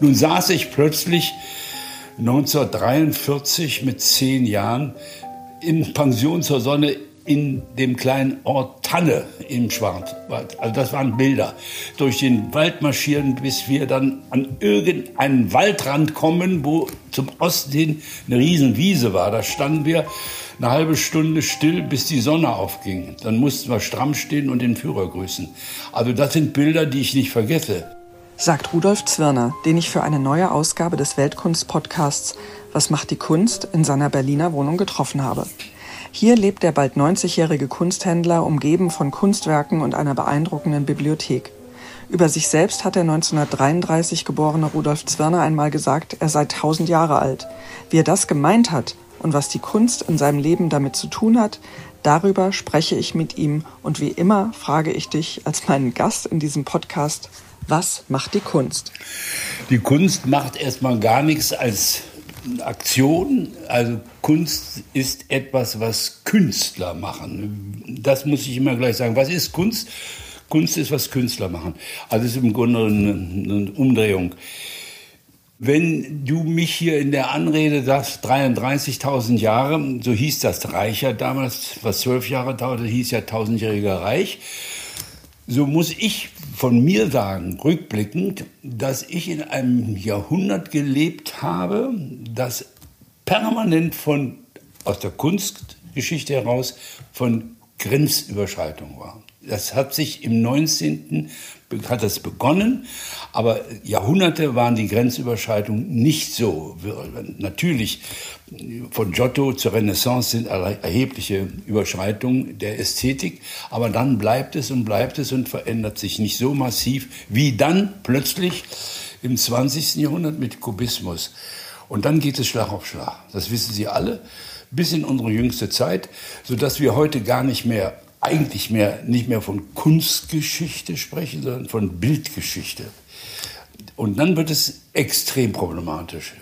Nun saß ich plötzlich 1943 mit zehn Jahren in Pension zur Sonne in dem kleinen Ort Tanne im Schwarzwald. Also das waren Bilder. Durch den Wald marschieren, bis wir dann an irgendeinen Waldrand kommen, wo zum Osten hin eine Riesenwiese war. Da standen wir eine halbe Stunde still, bis die Sonne aufging. Dann mussten wir stramm stehen und den Führer grüßen. Also das sind Bilder, die ich nicht vergesse. Sagt Rudolf Zwirner, den ich für eine neue Ausgabe des Weltkunst-Podcasts Was macht die Kunst in seiner Berliner Wohnung getroffen habe. Hier lebt der bald 90-jährige Kunsthändler umgeben von Kunstwerken und einer beeindruckenden Bibliothek. Über sich selbst hat der 1933 geborene Rudolf Zwirner einmal gesagt, er sei 1000 Jahre alt. Wie er das gemeint hat und was die Kunst in seinem Leben damit zu tun hat, darüber spreche ich mit ihm und wie immer frage ich dich als meinen Gast in diesem Podcast, was macht die Kunst? Die Kunst macht erstmal gar nichts als Aktion. Also Kunst ist etwas, was Künstler machen. Das muss ich immer gleich sagen. Was ist Kunst? Kunst ist, was Künstler machen. Also es ist im Grunde eine, eine Umdrehung. Wenn du mich hier in der Anrede sagst, 33.000 Jahre, so hieß das Reich ja damals, was zwölf Jahre dauerte, hieß ja tausendjähriger Reich. So muss ich von mir sagen, rückblickend, dass ich in einem Jahrhundert gelebt habe, das permanent von, aus der Kunstgeschichte heraus von Grenzüberschreitung war. Das hat sich im 19 hat das begonnen, aber Jahrhunderte waren die Grenzüberschreitungen nicht so. Natürlich, von Giotto zur Renaissance sind erhebliche Überschreitungen der Ästhetik, aber dann bleibt es und bleibt es und verändert sich nicht so massiv wie dann plötzlich im 20. Jahrhundert mit Kubismus. Und dann geht es Schlag auf Schlag. Das wissen Sie alle, bis in unsere jüngste Zeit, sodass wir heute gar nicht mehr eigentlich mehr, nicht mehr von Kunstgeschichte sprechen, sondern von Bildgeschichte. Und dann wird es extrem problematisch.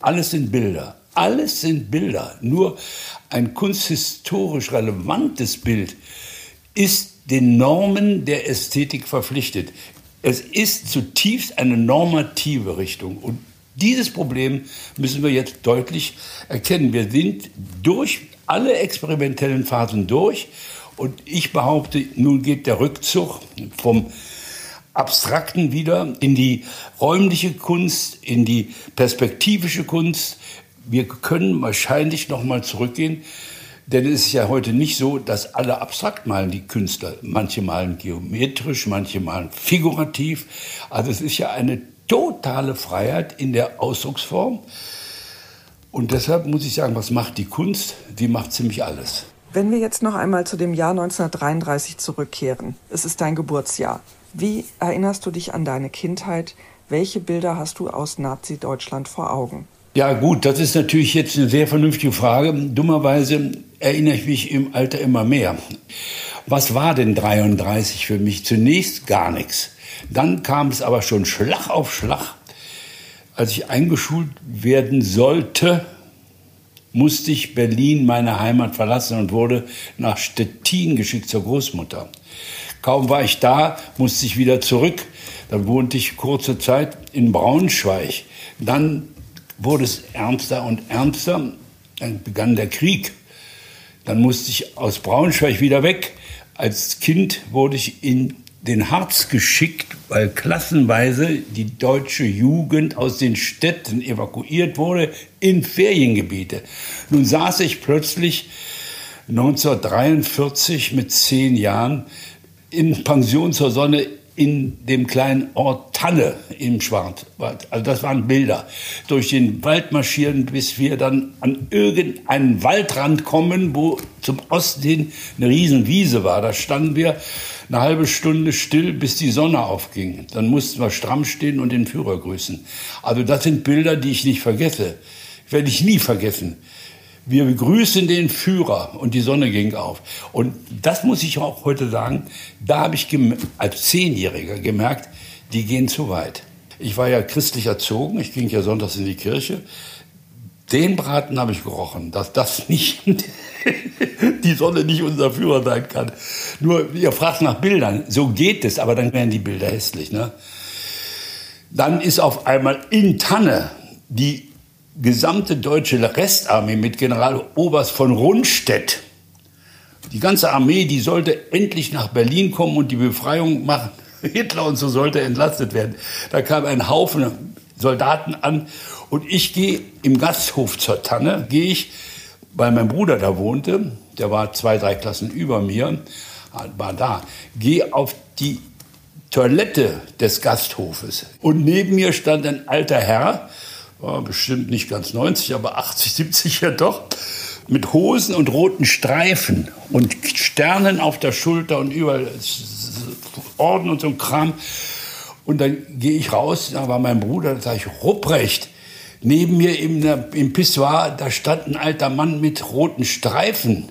Alles sind Bilder. Alles sind Bilder. Nur ein kunsthistorisch relevantes Bild ist den Normen der Ästhetik verpflichtet. Es ist zutiefst eine normative Richtung. Und dieses Problem müssen wir jetzt deutlich erkennen. Wir sind durch alle experimentellen Phasen durch und ich behaupte, nun geht der Rückzug vom Abstrakten wieder in die räumliche Kunst, in die perspektivische Kunst. Wir können wahrscheinlich noch mal zurückgehen, denn es ist ja heute nicht so, dass alle abstrakt malen, die Künstler. Manche malen geometrisch, manche malen figurativ. Also es ist ja eine totale Freiheit in der Ausdrucksform. Und deshalb muss ich sagen, was macht die Kunst? Die macht ziemlich alles. Wenn wir jetzt noch einmal zu dem Jahr 1933 zurückkehren, es ist dein Geburtsjahr. Wie erinnerst du dich an deine Kindheit? Welche Bilder hast du aus Nazi-Deutschland vor Augen? Ja gut, das ist natürlich jetzt eine sehr vernünftige Frage. Dummerweise erinnere ich mich im Alter immer mehr. Was war denn 33 für mich? Zunächst gar nichts. Dann kam es aber schon Schlag auf Schlag. Als ich eingeschult werden sollte, musste ich Berlin, meine Heimat, verlassen und wurde nach Stettin geschickt zur Großmutter. Kaum war ich da, musste ich wieder zurück. Dann wohnte ich kurze Zeit in Braunschweig. Dann wurde es ernster und ernster. Dann begann der Krieg. Dann musste ich aus Braunschweig wieder weg. Als Kind wurde ich in den Harz geschickt, weil klassenweise die deutsche Jugend aus den Städten evakuiert wurde in Feriengebiete. Nun saß ich plötzlich 1943 mit zehn Jahren in Pension zur Sonne in dem kleinen Ort Tanne im Schwarzwald. Also das waren Bilder. Durch den Wald marschieren, bis wir dann an irgendeinen Waldrand kommen, wo zum Osten hin eine Riesenwiese war. Da standen wir eine halbe Stunde still, bis die Sonne aufging. Dann mussten wir stramm stehen und den Führer grüßen. Also das sind Bilder, die ich nicht vergesse. Werde ich nie vergessen. Wir begrüßen den Führer und die Sonne ging auf. Und das muss ich auch heute sagen, da habe ich als Zehnjähriger gemerkt, die gehen zu weit. Ich war ja christlich erzogen, ich ging ja sonntags in die Kirche. Den Braten habe ich gerochen, dass das nicht, die Sonne nicht unser Führer sein kann. Nur, ihr fragt nach Bildern, so geht es, aber dann werden die Bilder hässlich. Ne? Dann ist auf einmal in Tanne die gesamte deutsche Restarmee mit Generaloberst von Rundstedt. Die ganze Armee, die sollte endlich nach Berlin kommen und die Befreiung machen. Hitler und so sollte entlastet werden. Da kam ein Haufen Soldaten an und ich gehe im Gasthof zur Tanne, gehe ich, weil mein Bruder da wohnte, der war zwei, drei Klassen über mir, war da, gehe auf die Toilette des Gasthofes und neben mir stand ein alter Herr, war bestimmt nicht ganz 90, aber 80, 70 ja doch, mit Hosen und roten Streifen und Sternen auf der Schulter und überall Orden und so ein Kram. Und dann gehe ich raus, da war mein Bruder, da sage ich, Rupprecht. Neben mir im, im Pissoir, da stand ein alter Mann mit roten Streifen.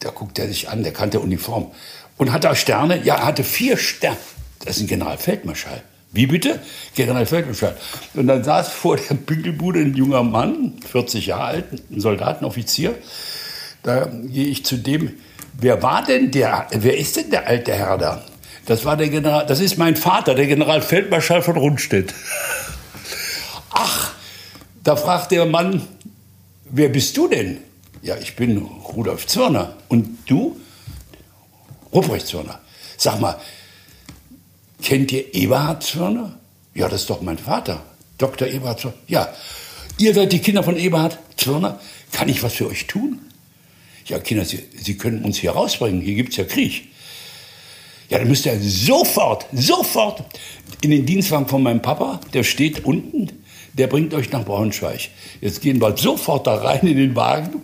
Da guckt er sich an, der kannte Uniform. Und hat er Sterne? Ja, er hatte vier Sterne. Das ist ein Generalfeldmarschall. Wie bitte? Generalfeldmarschall. Und dann saß vor der Pinkelbude ein junger Mann, 40 Jahre alt, ein Soldatenoffizier. Da gehe ich zu dem, wer war denn der, wer ist denn der alte Herr da? Das war der General, das ist mein Vater, der Generalfeldmarschall von Rundstedt. Ach, da fragt der Mann, wer bist du denn? Ja, ich bin Rudolf Zwirner. Und du? Ruprecht Zwirner. Sag mal, kennt ihr Eberhard Zwirner? Ja, das ist doch mein Vater. Dr. Eberhard Zwirner. Ja, ihr seid die Kinder von Eberhard Zwirner. Kann ich was für euch tun? Ja, Kinder, Sie, Sie können uns hier rausbringen. Hier gibt es ja Krieg. Ja, dann müsst ihr sofort, sofort in den Dienstwagen von meinem Papa, der steht unten, der bringt euch nach Braunschweig. Jetzt gehen wir sofort da rein in den Wagen.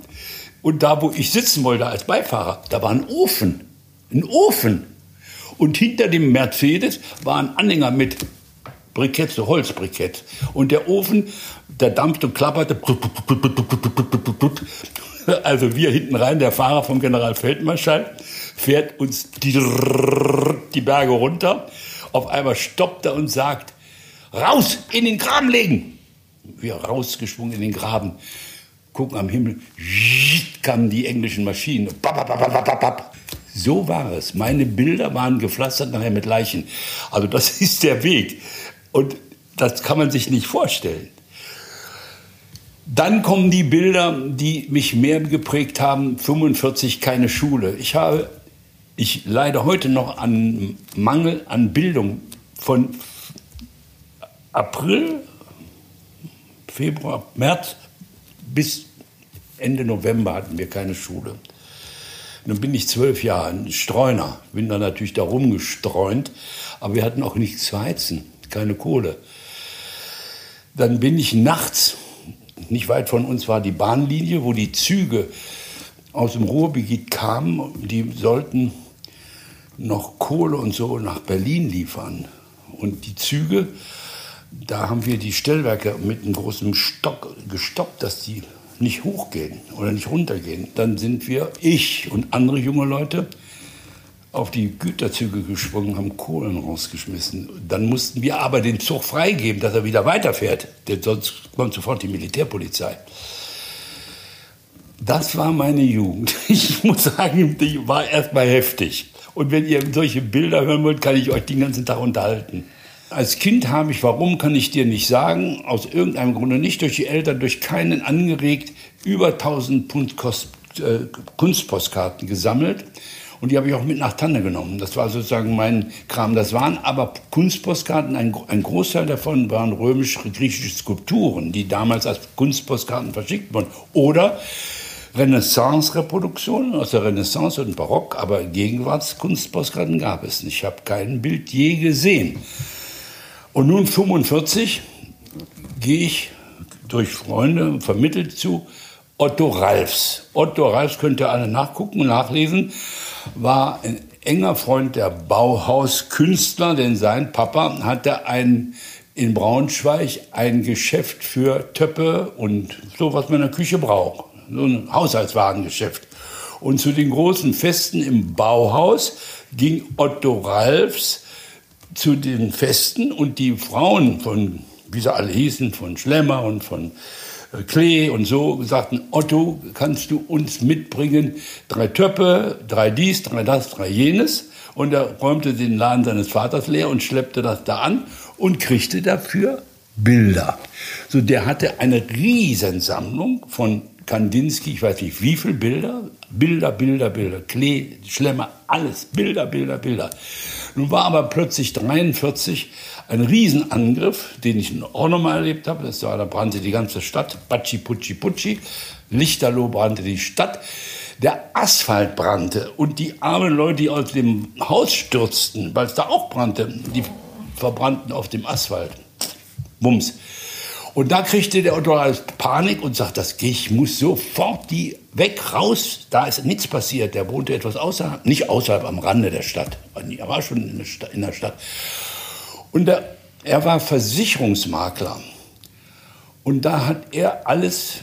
Und da, wo ich sitzen wollte als Beifahrer, da war ein Ofen. Ein Ofen. Und hinter dem Mercedes war ein Anhänger mit Briketts, Holzbriketts. Und der Ofen, der dampfte und klapperte. Also wir hinten rein, der Fahrer vom Generalfeldmarschall, fährt uns die, die Berge runter. Auf einmal stoppt er und sagt, raus, in den Graben legen. Wir rausgeschwungen in den Graben, gucken am Himmel, kamen die englischen Maschinen. So war es. Meine Bilder waren gepflastert nachher mit Leichen. Also das ist der Weg. Und das kann man sich nicht vorstellen. Dann kommen die Bilder, die mich mehr geprägt haben. 45 keine Schule. Ich habe, ich leide heute noch an Mangel an Bildung von April, Februar, März bis Ende November hatten wir keine Schule. Nun bin ich zwölf Jahre ein Streuner, bin dann natürlich da rumgestreunt, aber wir hatten auch nichts zu heizen, keine Kohle. Dann bin ich nachts nicht weit von uns war die Bahnlinie, wo die Züge aus dem Ruhrgebiet kamen. Die sollten noch Kohle und so nach Berlin liefern. Und die Züge, da haben wir die Stellwerke mit einem großen Stock gestoppt, dass die nicht hochgehen oder nicht runtergehen. Dann sind wir, ich und andere junge Leute, auf die Güterzüge gesprungen, haben Kohlen rausgeschmissen. Dann mussten wir aber den Zug freigeben, dass er wieder weiterfährt, denn sonst kommt sofort die Militärpolizei. Das war meine Jugend. Ich muss sagen, die war erstmal heftig. Und wenn ihr solche Bilder hören wollt, kann ich euch den ganzen Tag unterhalten. Als Kind habe ich, warum kann ich dir nicht sagen, aus irgendeinem Grunde nicht durch die Eltern, durch keinen angeregt, über 1000 Pfund äh, Kunstpostkarten gesammelt und die habe ich auch mit nach Tanne genommen. Das war sozusagen mein Kram. Das waren aber Kunstpostkarten. Ein, ein Großteil davon waren römisch-griechische Skulpturen, die damals als Kunstpostkarten verschickt wurden. Oder Renaissance-Reproduktionen aus der Renaissance und Barock, aber Gegenwartskunstpostkarten gab es nicht. Ich habe kein Bild je gesehen. Und nun 45 gehe ich durch Freunde vermittelt zu Otto Ralfs. Otto Ralfs könnt ihr alle nachgucken und nachlesen war ein enger Freund der Bauhauskünstler, denn sein Papa hatte ein, in Braunschweig ein Geschäft für Töpfe und so, was man in der Küche braucht. So ein Haushaltswarengeschäft. Und zu den großen Festen im Bauhaus ging Otto Ralfs zu den Festen und die Frauen von, wie sie alle hießen, von Schlemmer und von Klee und so sagten, Otto, kannst du uns mitbringen drei Töpfe, drei dies, drei das, drei jenes. Und er räumte den Laden seines Vaters leer und schleppte das da an und kriegte dafür Bilder. So, der hatte eine Riesensammlung von Kandinsky, ich weiß nicht wie viele Bilder, Bilder, Bilder, Bilder, Klee, Schlemmer, alles, Bilder, Bilder, Bilder. Nun war aber plötzlich 43 ein Riesenangriff, den ich auch nochmal erlebt habe. Das war, da brannte die ganze Stadt, Batschi, Putschi, Putschi, Lichterloh brannte die Stadt. Der Asphalt brannte und die armen Leute, die aus dem Haus stürzten, weil es da auch brannte, die verbrannten auf dem Asphalt. Bums. Und da kriegte der Otto Panik und sagt, das ich muss sofort die weg, raus. Da ist nichts passiert. Der wohnte etwas außerhalb, nicht außerhalb, am Rande der Stadt. Er war schon in der Stadt. In der. Und er war Versicherungsmakler. Und da hat er alles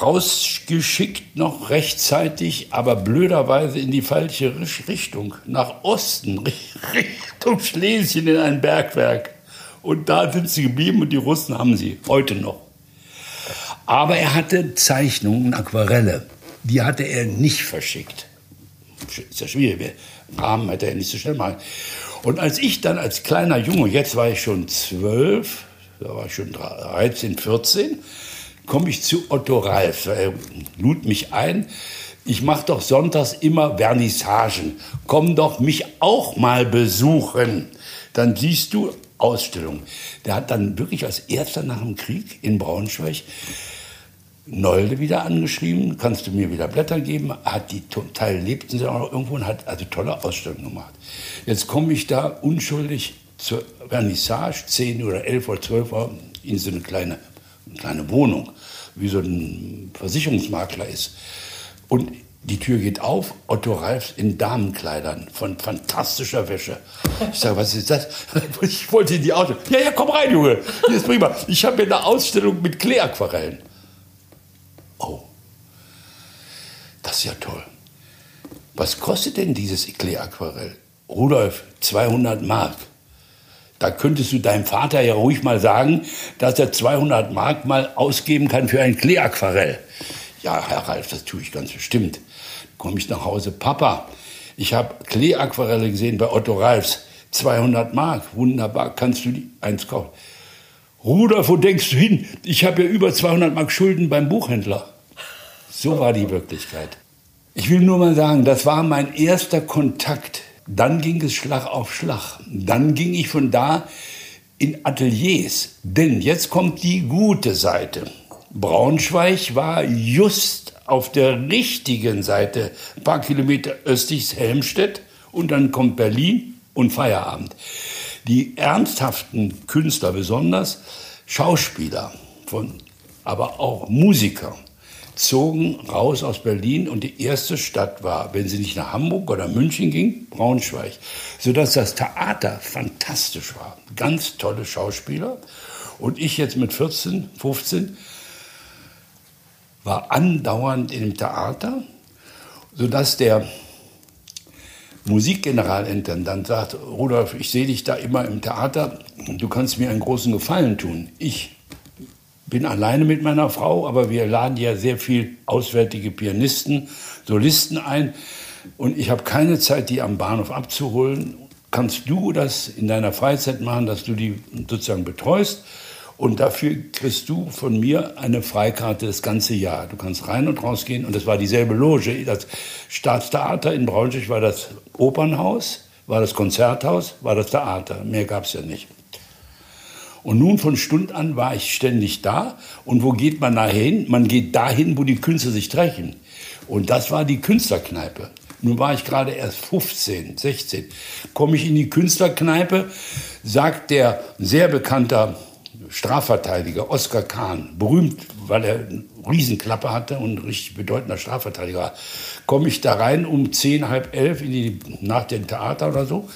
rausgeschickt, noch rechtzeitig, aber blöderweise in die falsche Richtung, nach Osten, Richtung Schlesien in ein Bergwerk. Und da sind sie geblieben und die Russen haben sie, heute noch. Aber er hatte Zeichnungen, Aquarelle, die hatte er nicht verschickt. Ist ja schwierig, Rahmen hätte er nicht so schnell machen. Und als ich dann als kleiner Junge, jetzt war ich schon zwölf, da war ich schon 13, 14, komme ich zu Otto Ralf. Er lud mich ein. Ich mache doch sonntags immer Vernissagen. Komm doch mich auch mal besuchen. Dann siehst du Ausstellung. Der hat dann wirklich als erster nach dem Krieg in Braunschweig Nolde wieder angeschrieben, kannst du mir wieder Blätter geben, hat die Teil lebten sie auch noch irgendwo und hat also tolle Ausstellungen gemacht. Jetzt komme ich da unschuldig zur Vernissage, 10 oder 11 oder 12 Uhr, in so eine kleine, eine kleine Wohnung, wie so ein Versicherungsmakler ist. Und die Tür geht auf, Otto Ralfs in Damenkleidern von fantastischer Wäsche. Ich sage, was ist das? Ich wollte in die Auto. Ja, ja, komm rein, Junge. Hier ist prima. Ich habe hier eine Ausstellung mit Kleeaquarellen. Oh, das ist ja toll. Was kostet denn dieses Kleeaquarell? Rudolf, 200 Mark. Da könntest du deinem Vater ja ruhig mal sagen, dass er 200 Mark mal ausgeben kann für ein Kleeaquarell. Ja, Herr Ralf, das tue ich ganz bestimmt komme ich nach Hause, Papa, ich habe Kleeaquarelle gesehen bei Otto Ralfs, 200 Mark, wunderbar, kannst du die eins kaufen? Rudolf, wo denkst du hin? Ich habe ja über 200 Mark Schulden beim Buchhändler. So war die Wirklichkeit. Ich will nur mal sagen, das war mein erster Kontakt. Dann ging es Schlag auf Schlag. Dann ging ich von da in Ateliers. Denn jetzt kommt die gute Seite. Braunschweig war just auf der richtigen Seite, ein paar Kilometer östlich Helmstedt und dann kommt Berlin und Feierabend. Die ernsthaften Künstler besonders, Schauspieler, von, aber auch Musiker, zogen raus aus Berlin und die erste Stadt war, wenn sie nicht nach Hamburg oder München ging, Braunschweig. Sodass das Theater fantastisch war. Ganz tolle Schauspieler. Und ich jetzt mit 14, 15 war andauernd im Theater, sodass der Musikgeneralintendant sagt, Rudolf, ich sehe dich da immer im Theater, du kannst mir einen großen Gefallen tun. Ich bin alleine mit meiner Frau, aber wir laden ja sehr viel auswärtige Pianisten, Solisten ein und ich habe keine Zeit, die am Bahnhof abzuholen. Kannst du das in deiner Freizeit machen, dass du die sozusagen betreust? Und dafür kriegst du von mir eine Freikarte das ganze Jahr. Du kannst rein und raus gehen. Und das war dieselbe Loge. Das Staatstheater in Braunschweig war das Opernhaus, war das Konzerthaus, war das Theater. Mehr gab es ja nicht. Und nun von Stund an war ich ständig da. Und wo geht man nachher hin? Man geht dahin, wo die Künstler sich treffen. Und das war die Künstlerkneipe. Nun war ich gerade erst 15, 16. Komme ich in die Künstlerkneipe, sagt der sehr bekannter Strafverteidiger, Oskar Kahn, berühmt, weil er eine Riesenklappe hatte und ein richtig bedeutender Strafverteidiger war, komme ich da rein um zehn, halb elf in die, nach dem Theater oder so.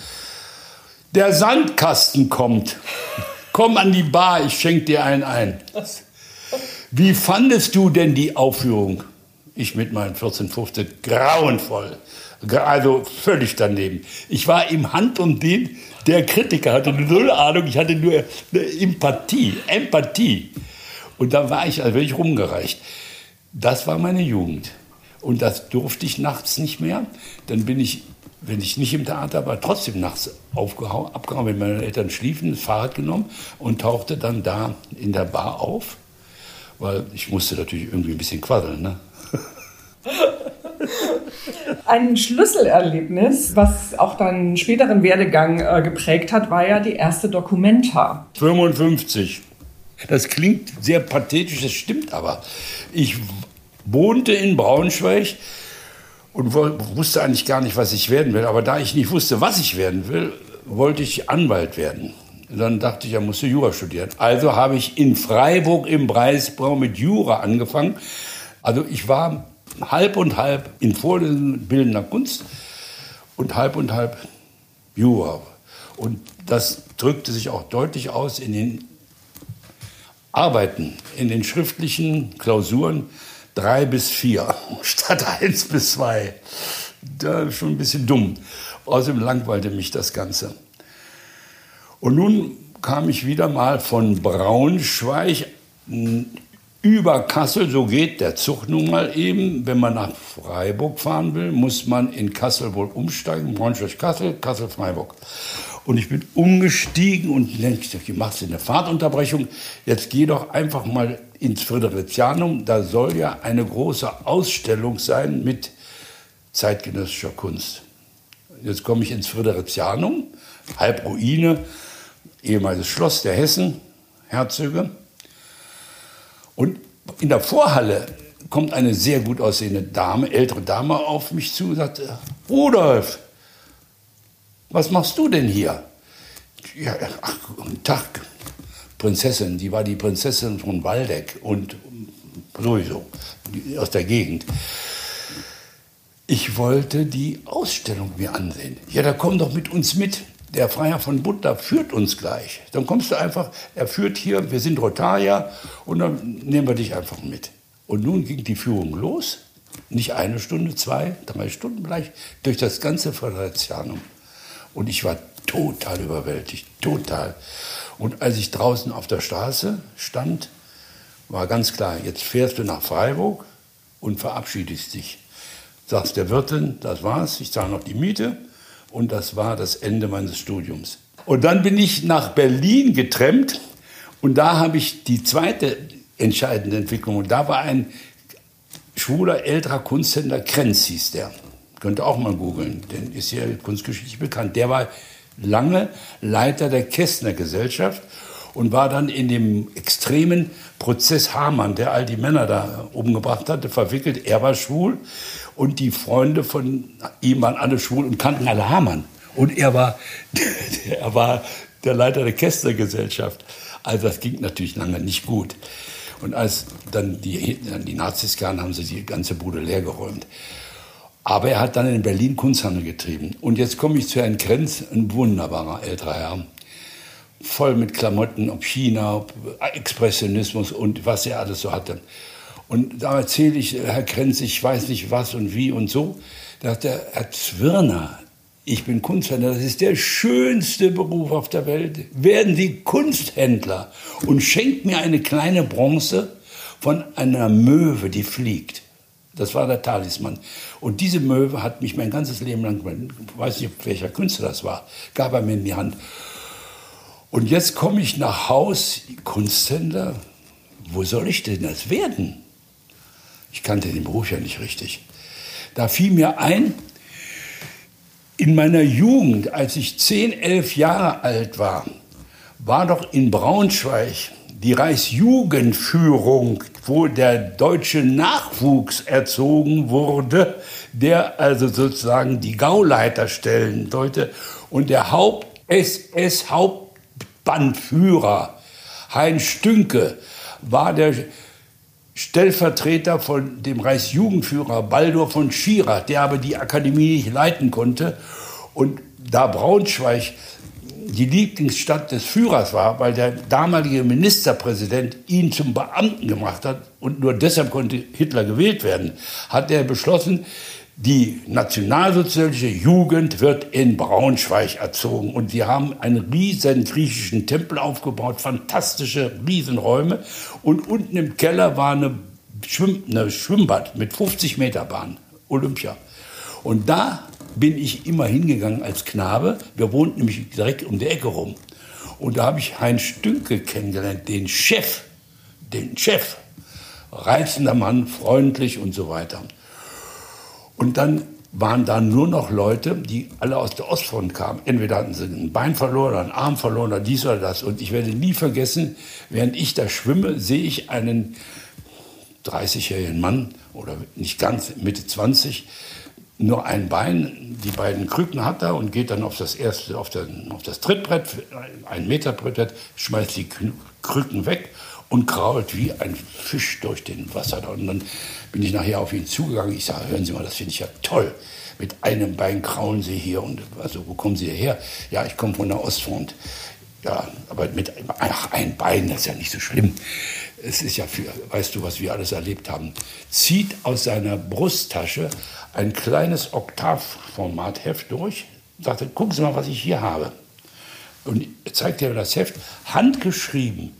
Der Sandkasten kommt. Komm an die Bar, ich schenke dir einen ein. Wie fandest du denn die Aufführung? Ich mit meinen 14, 15, grauenvoll. Also völlig daneben. Ich war im Hand und den der Kritiker hatte null Ahnung, ich hatte nur Empathie, Empathie. Und da war ich, also wirklich rumgereicht. Das war meine Jugend. Und das durfte ich nachts nicht mehr. Dann bin ich wenn ich nicht im Theater war, trotzdem nachts aufgehauen, abgehauen, wenn meine Eltern schliefen, das Fahrrad genommen und tauchte dann da in der Bar auf, weil ich musste natürlich irgendwie ein bisschen quaddeln. Ne? Ein Schlüsselerlebnis, was auch deinen späteren Werdegang äh, geprägt hat, war ja die erste Dokumenta. 55. Das klingt sehr pathetisch, das stimmt aber. Ich wohnte in Braunschweig und wusste eigentlich gar nicht, was ich werden will. Aber da ich nicht wusste, was ich werden will, wollte ich Anwalt werden. Dann dachte ich, ja, musst du Jura studieren. Also habe ich in Freiburg im Breisbau mit Jura angefangen. Also ich war halb und halb in Vorlesungen bildender Kunst und halb und halb Jura. Und das drückte sich auch deutlich aus in den Arbeiten, in den schriftlichen Klausuren drei bis vier statt eins bis zwei. Da schon ein bisschen dumm. Außerdem langweilte mich das Ganze. Und nun kam ich wieder mal von Braunschweig über Kassel, so geht der Zug nun mal eben. Wenn man nach Freiburg fahren will, muss man in Kassel wohl umsteigen. Braunschweig-Kassel, Kassel-Freiburg. Und ich bin umgestiegen und denke, du machst eine Fahrtunterbrechung. Jetzt geh doch einfach mal ins Fridericianum. Da soll ja eine große Ausstellung sein mit zeitgenössischer Kunst. Jetzt komme ich ins Fridericianum, Halbruine, ehemaliges Schloss der Hessen, Herzöge. Und in der Vorhalle kommt eine sehr gut aussehende Dame, ältere Dame auf mich zu und sagt, Rudolf, was machst du denn hier? Ja, ach, guten Tag, Prinzessin, die war die Prinzessin von Waldeck und sowieso aus der Gegend. Ich wollte die Ausstellung mir ansehen. Ja, da komm doch mit uns mit der Freier von Buddha führt uns gleich. Dann kommst du einfach, er führt hier, wir sind Rotarier und dann nehmen wir dich einfach mit. Und nun ging die Führung los, nicht eine Stunde, zwei, drei Stunden vielleicht, durch das ganze Föderatianum. Und ich war total überwältigt, total. Und als ich draußen auf der Straße stand, war ganz klar, jetzt fährst du nach Freiburg und verabschiedest dich. Sagst der Wirtin, das war's, ich zahle noch die Miete und das war das Ende meines Studiums. Und dann bin ich nach Berlin getrennt und da habe ich die zweite entscheidende Entwicklung. Und da war ein schwuler älterer Kunsthändler, Krenz hieß der. Könnt ihr auch mal googeln, denn ist ja kunstgeschichtlich bekannt. Der war lange Leiter der Kästner Gesellschaft und war dann in dem extremen Prozess Hamann, der all die Männer da umgebracht hatte, verwickelt. Er war schwul und die Freunde von ihm waren alle schwul und kannten alle Hamann. Und er war, er war der Leiter der Kästner-Gesellschaft. Also das ging natürlich lange nicht gut. Und als dann die, die Nazis kamen, haben sie die ganze Bude leergeräumt. Aber er hat dann in Berlin Kunsthandel getrieben. Und jetzt komme ich zu Herrn Krenz, ein wunderbarer älterer Herr. Voll mit Klamotten, ob China, ob Expressionismus und was er alles so hatte. Und da erzähle ich, Herr Krenz, ich weiß nicht was und wie und so. Da sagt er, Herr Zwirner, ich bin Kunsthändler, das ist der schönste Beruf auf der Welt. Werden Sie Kunsthändler und schenkt mir eine kleine Bronze von einer Möwe, die fliegt. Das war der Talisman. Und diese Möwe hat mich mein ganzes Leben lang, weiß nicht, welcher Künstler das war, gab er mir in die Hand. Und jetzt komme ich nach Haus, Kunsthändler, wo soll ich denn das werden? Ich kannte den Beruf ja nicht richtig. Da fiel mir ein, in meiner Jugend, als ich 10, 11 Jahre alt war, war doch in Braunschweig die Reichsjugendführung, wo der deutsche Nachwuchs erzogen wurde, der also sozusagen die Gauleiter stellen sollte. Und der Haupt-SS-Hauptbandführer, Heinz Stünke, war der Stellvertreter von dem Reichsjugendführer Baldur von Schirach, der aber die Akademie nicht leiten konnte. Und da Braunschweig die Lieblingsstadt des Führers war, weil der damalige Ministerpräsident ihn zum Beamten gemacht hat und nur deshalb konnte Hitler gewählt werden, hat er beschlossen, die nationalsozialistische Jugend wird in Braunschweig erzogen und sie haben einen riesen griechischen Tempel aufgebaut, fantastische Riesenräume und unten im Keller war eine, Schwimm, eine Schwimmbad mit 50 Meter Bahn, Olympia. Und da bin ich immer hingegangen als Knabe. Wir wohnten nämlich direkt um die Ecke rum. Und da habe ich Heinz Stünke kennengelernt, den Chef, den Chef. Reizender Mann, freundlich und so weiter. Und dann waren da nur noch Leute, die alle aus der Ostfront kamen. Entweder hatten sie ein Bein verloren, einen Arm verloren oder dies oder das. Und ich werde nie vergessen, während ich da schwimme, sehe ich einen 30-jährigen Mann oder nicht ganz, Mitte 20, nur ein Bein, die beiden Krücken hat er und geht dann auf das erste, auf, den, auf das Trittbrett, ein Meter Brett, schmeißt die Krücken weg und krault wie ein Fisch durch den Wasser. Und dann bin ich nachher auf ihn zugegangen. Ich sage, hören Sie mal, das finde ich ja toll. Mit einem Bein kraulen Sie hier. Und also, wo kommen Sie her? Ja, ich komme von der Ostfront. Ja, aber mit ach, ein Bein, das ist ja nicht so schlimm. Es ist ja für, weißt du, was wir alles erlebt haben. Zieht aus seiner Brusttasche ein kleines Oktavformatheft durch. Sagte, gucken Sie mal, was ich hier habe. Und zeigt mir das Heft, handgeschrieben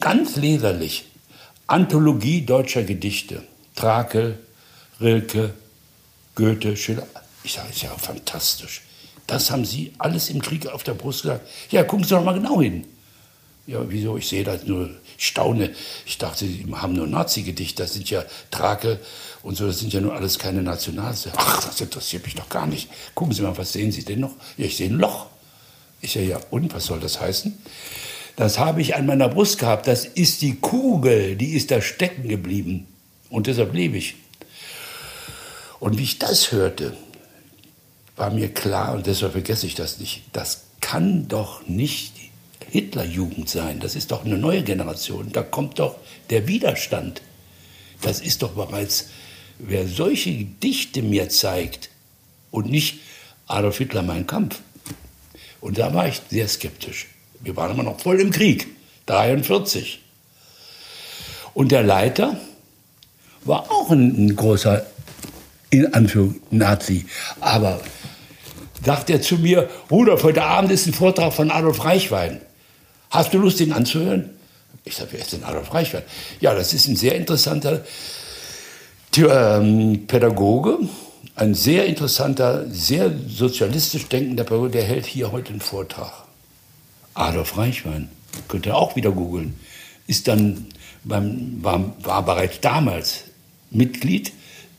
ganz leserlich. Anthologie deutscher Gedichte. Trakel, Rilke, Goethe, Schiller. Ich sage, ist ja fantastisch. Das haben Sie alles im Krieg auf der Brust gesagt. Ja, gucken Sie doch mal genau hin. Ja, wieso? Ich sehe das nur, ich staune. Ich dachte, Sie haben nur Nazi-Gedichte. Das sind ja Trakel und so, das sind ja nur alles keine Nationalste. Ach, das interessiert mich doch gar nicht. Gucken Sie mal, was sehen Sie denn noch? Ja, ich sehe ein Loch. Ich sage, ja, und was soll das heißen? Das habe ich an meiner Brust gehabt. Das ist die Kugel, die ist da stecken geblieben. Und deshalb lebe ich. Und wie ich das hörte, war mir klar, und deshalb vergesse ich das nicht, das kann doch nicht Hitlerjugend sein. Das ist doch eine neue Generation. Da kommt doch der Widerstand. Das ist doch bereits, wer solche Gedichte mir zeigt und nicht Adolf Hitler mein Kampf. Und da war ich sehr skeptisch. Wir waren immer noch voll im Krieg, 43. Und der Leiter war auch ein, großer, in Anführung, Nazi. Aber sagt er zu mir, Rudolf, heute Abend ist ein Vortrag von Adolf Reichwein. Hast du Lust, ihn anzuhören? Ich sage, wer ist denn Adolf Reichwein? Ja, das ist ein sehr interessanter ähm, Pädagoge, ein sehr interessanter, sehr sozialistisch denkender Pädagoge, der hält hier heute einen Vortrag. Adolf Reichwein, könnt ihr auch wieder googeln, ist dann beim, war, war bereits damals Mitglied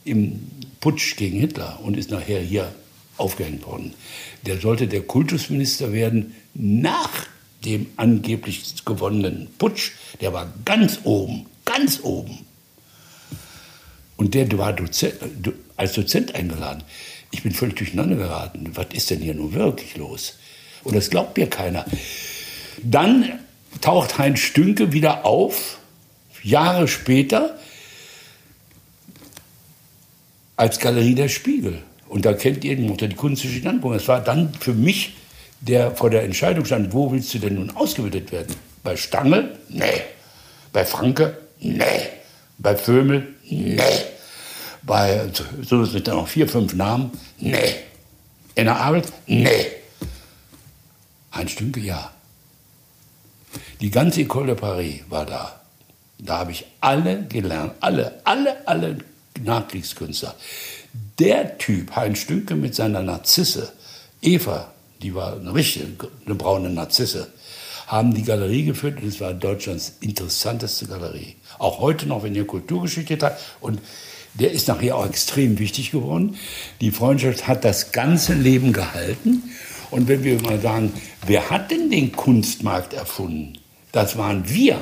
im Putsch gegen Hitler und ist nachher hier aufgehängt worden. Der sollte der Kultusminister werden nach dem angeblich gewonnenen Putsch. Der war ganz oben, ganz oben. Und der war Dozent, als Dozent eingeladen. Ich bin völlig durcheinander geraten. Was ist denn hier nun wirklich los? Und das glaubt mir keiner. Dann taucht Heinz Stünke wieder auf, Jahre später, als Galerie der Spiegel. Und da kennt ihr die Kunstische Standpunkt. Das war dann für mich, der vor der Entscheidung stand, wo willst du denn nun ausgebildet werden? Bei Stange? Nee. Bei Franke? Nee. Bei Vömel? Nee. Bei, so sind dann noch vier, fünf Namen? Nee. In der Arbeit? Nee. Heinz Stünke, ja. Die ganze École de Paris war da. Da habe ich alle gelernt, alle, alle, alle Nachkriegskünstler. Der Typ, Heinz Stünke mit seiner Narzisse, Eva, die war eine richtige, eine braune Narzisse, haben die Galerie geführt und es war Deutschlands interessanteste Galerie. Auch heute noch, wenn ihr Kulturgeschichte hat. Und der ist nachher auch extrem wichtig geworden. Die Freundschaft hat das ganze Leben gehalten. Und wenn wir mal sagen, wer hat denn den Kunstmarkt erfunden? Das waren wir.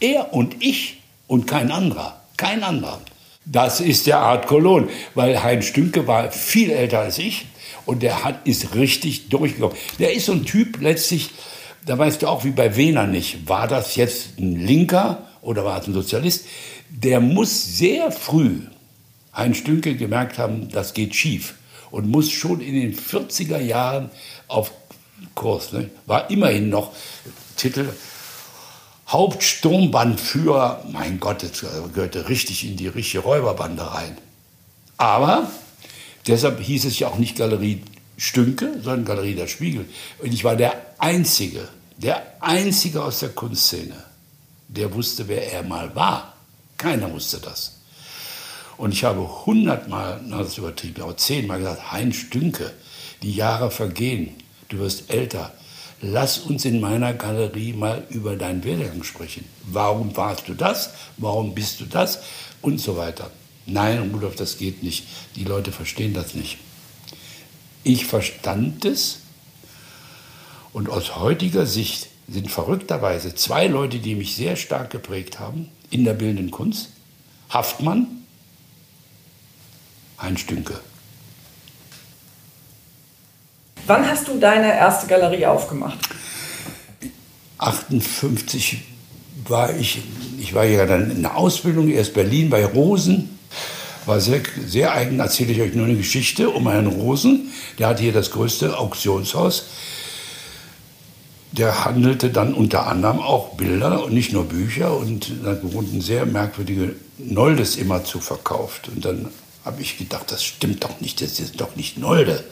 Er und ich und kein anderer. Kein anderer. Das ist der Art Cologne, weil Heinz Stünke war viel älter als ich und der hat, ist richtig durchgekommen. Der ist so ein Typ letztlich, da weißt du auch wie bei Wehner nicht, war das jetzt ein Linker oder war es ein Sozialist? Der muss sehr früh, Heinz Stünke, gemerkt haben, das geht schief und muss schon in den 40er Jahren auf Kurs, ne? war immerhin noch Titel Hauptsturmbandführer, mein Gott, das gehörte richtig in die richtige Räuberbande rein. Aber deshalb hieß es ja auch nicht Galerie Stünke, sondern Galerie der Spiegel. Und ich war der Einzige, der Einzige aus der Kunstszene, der wusste, wer er mal war. Keiner wusste das. Und ich habe hundertmal, na das ist übertrieben, aber zehnmal gesagt, Heinz Stünke, die Jahre vergehen, du wirst älter. Lass uns in meiner Galerie mal über deinen Werdegang sprechen. Warum warst du das? Warum bist du das? Und so weiter. Nein, Rudolf, das geht nicht. Die Leute verstehen das nicht. Ich verstand es und aus heutiger Sicht sind verrückterweise zwei Leute, die mich sehr stark geprägt haben in der bildenden Kunst. Haftmann, Heinz Stünke. Wann hast du deine erste Galerie aufgemacht? 58 war ich, ich war ja dann in der Ausbildung, erst Berlin bei Rosen, war sehr, sehr eigen, erzähle ich euch nur eine Geschichte um Herrn Rosen, der hatte hier das größte Auktionshaus der handelte dann unter anderem auch Bilder und nicht nur Bücher und dann wurden sehr merkwürdige Noldes immer zu verkauft. Und dann habe ich gedacht, das stimmt doch nicht, das ist doch nicht Nolde.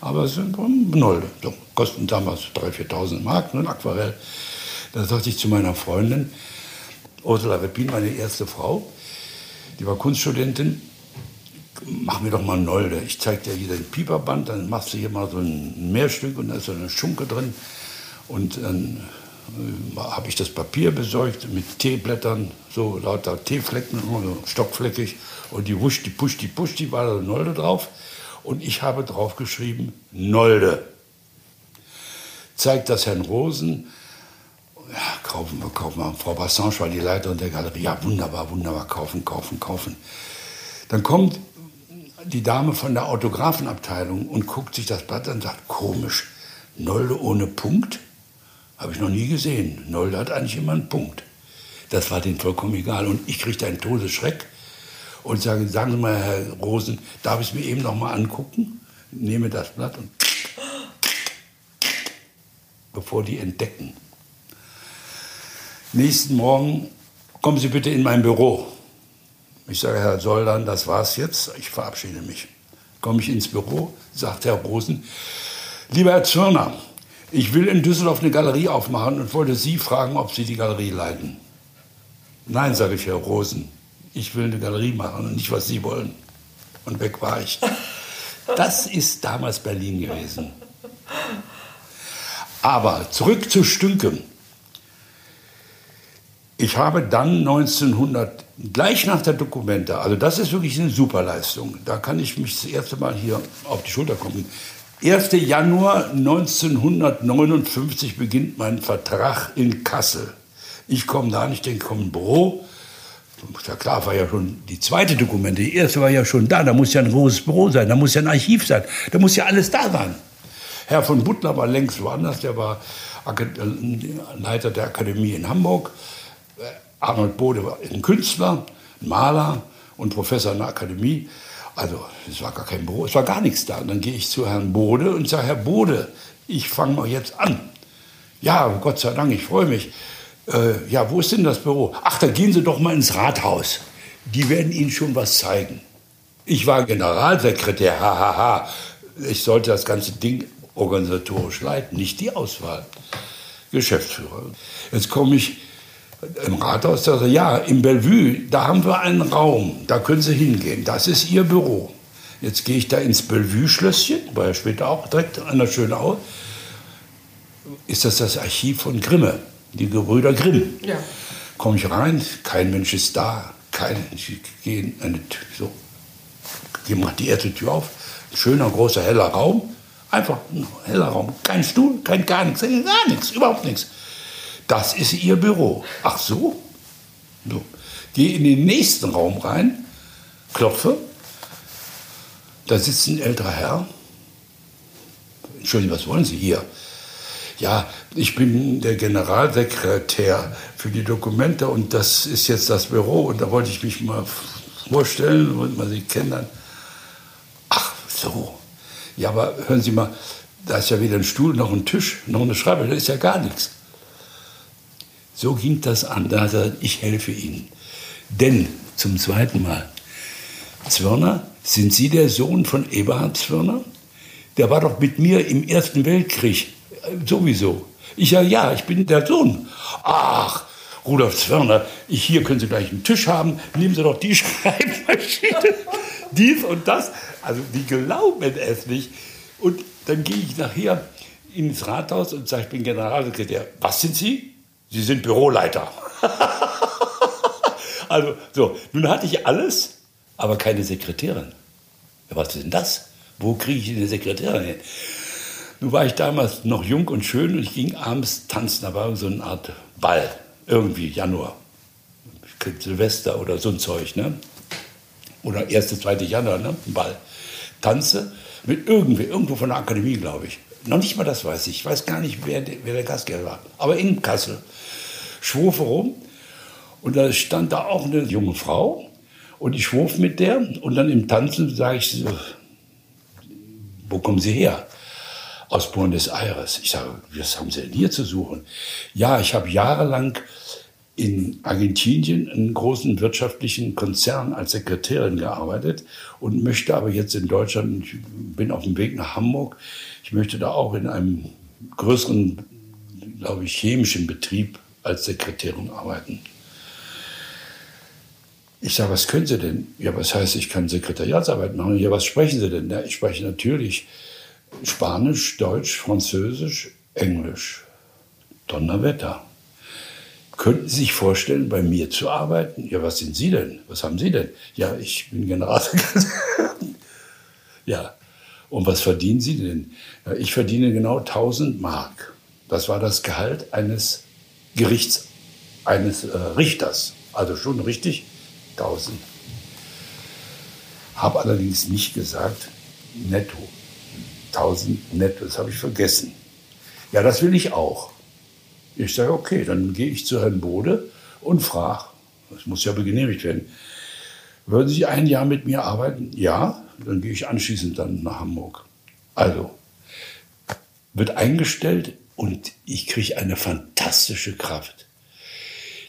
Aber es sind Nolde. So, kosten damals 3.000, 4.000 Mark, ne, ein Aquarell. Da sagte ich zu meiner Freundin, Ursula Repin, meine erste Frau, die war Kunststudentin, mach mir doch mal Nolde. Ich zeige dir hier den Pieperband, dann machst du hier mal so ein Mehrstück und da ist so eine Schunke drin. Und dann äh, habe ich das Papier besorgt mit Teeblättern, so lauter Teeflecken, so stockfleckig. Und die Wusch, die Pusch, die Pusch, die war da Nolde drauf. Und ich habe drauf geschrieben, Nolde. Zeigt das Herrn Rosen. Ja, kaufen wir, kaufen wir. Frau Bassange war die Leiterin der Galerie. Ja, wunderbar, wunderbar, kaufen, kaufen, kaufen. Dann kommt die Dame von der Autografenabteilung und guckt sich das Blatt an und sagt, komisch, Nolde ohne Punkt? Habe ich noch nie gesehen. Nolde hat eigentlich immer einen Punkt. Das war denen vollkommen egal. Und ich kriegte einen Todesschreck und sage, sagen Sie mal, Herr Rosen, darf ich es mir eben noch mal angucken? Nehme das Blatt und bevor die entdecken. Nächsten Morgen kommen Sie bitte in mein Büro. Ich sage, Herr Soldan, das war's jetzt. Ich verabschiede mich. Komme ich ins Büro, sagt Herr Rosen, lieber Herr Zürner, ich will in Düsseldorf eine Galerie aufmachen und wollte Sie fragen, ob Sie die Galerie leiten. Nein, sage ich, Herr Rosen, ich will eine Galerie machen und nicht, was Sie wollen. Und weg war ich. Das ist damals Berlin gewesen. Aber zurück zu Stünken. Ich habe dann 1900, gleich nach der Dokumente, also das ist wirklich eine Superleistung, da kann ich mich das erste Mal hier auf die Schulter kommen. 1. Januar 1959 beginnt mein Vertrag in Kassel. Ich komme da nicht, ich komme im Büro. Ja klar, war ja schon die zweite Dokumente. Die erste war ja schon da. Da muss ja ein großes Büro sein, da muss ja ein Archiv sein, da muss ja alles da sein. Herr von Butler war längst woanders, der war äh, Leiter der Akademie in Hamburg. Arnold Bode war ein Künstler, ein Maler und Professor in der Akademie. Also es war gar kein Büro, es war gar nichts da. Und dann gehe ich zu Herrn Bode und sage, Herr Bode, ich fange mal jetzt an. Ja, Gott sei Dank, ich freue mich. Äh, ja, wo ist denn das Büro? Ach, da gehen Sie doch mal ins Rathaus. Die werden Ihnen schon was zeigen. Ich war Generalsekretär, hahaha. Ha, ha. Ich sollte das ganze Ding organisatorisch leiten, nicht die Auswahl. Geschäftsführer. Jetzt komme ich im Rathaus, da ja, im Bellevue, da haben wir einen Raum, da können Sie hingehen, das ist Ihr Büro. Jetzt gehe ich da ins Bellevue-Schlösschen, war ja später auch direkt an der Schönau. Ist das das Archiv von Grimme, die Gebrüder Grimm? Ja. Komme ich rein, kein Mensch ist da, kein, ich gehe in eine Tür, so, ich mache die erste Tür auf, ein schöner, großer, heller Raum, einfach ein heller Raum, kein Stuhl, kein gar nichts, gar nichts, überhaupt nichts. Das ist Ihr Büro. Ach so? so. Gehe in den nächsten Raum rein, klopfe. Da sitzt ein älterer Herr. Entschuldigung, was wollen Sie hier? Ja, ich bin der Generalsekretär für die Dokumente und das ist jetzt das Büro und da wollte ich mich mal vorstellen und mal Sie kennen. Ach so. Ja, aber hören Sie mal, da ist ja weder ein Stuhl noch ein Tisch noch eine Schreibe, da ist ja gar nichts. So ging das an. Da hat er gesagt, ich helfe Ihnen. Denn, zum zweiten Mal, Zwirner, sind Sie der Sohn von Eberhard Zwirner? Der war doch mit mir im Ersten Weltkrieg. Sowieso. Ich sage, ja, ich bin der Sohn. Ach, Rudolf Zwirner, ich, hier können Sie gleich einen Tisch haben, nehmen Sie doch die Schreibmaschine, dies und das. Also die glauben es nicht. Und dann gehe ich nachher ins Rathaus und sage, ich bin Generalsekretär. Was sind Sie? Sie sind Büroleiter. also so, nun hatte ich alles, aber keine Sekretärin. Ja, was ist denn das? Wo kriege ich eine Sekretärin hin? Nun war ich damals noch jung und schön und ich ging abends tanzen. Da war so eine Art Ball, irgendwie Januar, Silvester oder so ein Zeug, ne? Oder 1., 2. Januar, ne? Ein Ball. Tanze mit irgendwer, irgendwo von der Akademie, glaube ich. Noch nicht mal das weiß ich. Ich weiß gar nicht, wer, wer der Gastgeber war. Aber in Kassel. Schwurfe rum. Und da stand da auch eine junge Frau. Und ich schwurf mit der. Und dann im Tanzen sage ich so, wo kommen Sie her? Aus Buenos Aires. Ich sage, was haben Sie denn hier zu suchen? Ja, ich habe jahrelang in Argentinien einen großen wirtschaftlichen Konzern als Sekretärin gearbeitet und möchte aber jetzt in Deutschland, ich bin auf dem Weg nach Hamburg, ich möchte da auch in einem größeren, glaube ich, chemischen Betrieb als Sekretärin arbeiten. Ich sage, was können Sie denn? Ja, was heißt, ich kann Sekretariatsarbeit machen? Ja, was sprechen Sie denn? Ja, ich spreche natürlich Spanisch, Deutsch, Französisch, Englisch. Donnerwetter. Könnten Sie sich vorstellen, bei mir zu arbeiten? Ja, was sind Sie denn? Was haben Sie denn? Ja, ich bin Generalsekretär. ja, und was verdienen Sie denn? Ich verdiene genau 1000 Mark. Das war das Gehalt eines Gerichts, eines äh, Richters. Also schon richtig 1000. Habe allerdings nicht gesagt netto. 1000 netto, das habe ich vergessen. Ja, das will ich auch. Ich sage, okay, dann gehe ich zu Herrn Bode und frage, das muss ja genehmigt werden, würden Sie ein Jahr mit mir arbeiten? Ja, dann gehe ich anschließend dann nach Hamburg. Also, wird eingestellt und ich kriege eine fantastische Kraft.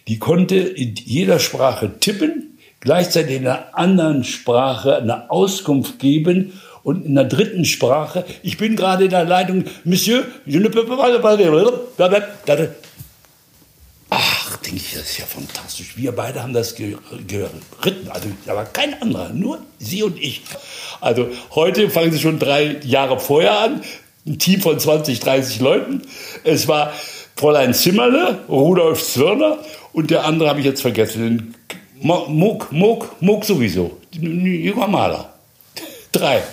Die konnte in jeder Sprache tippen, gleichzeitig in einer anderen Sprache eine Auskunft geben und in der dritten Sprache, ich bin gerade in der Leitung, Monsieur, je ne peux pas das ist ja fantastisch. Wir beide haben das geritten. Also, da war kein anderer, nur Sie und ich. Also, heute fangen Sie schon drei Jahre vorher an. Ein Team von 20, 30 Leuten. Es war Fräulein Zimmerle, Rudolf Zwirner und der andere habe ich jetzt vergessen. Muck, Muck, Muck sowieso. Junger Maler. Drei.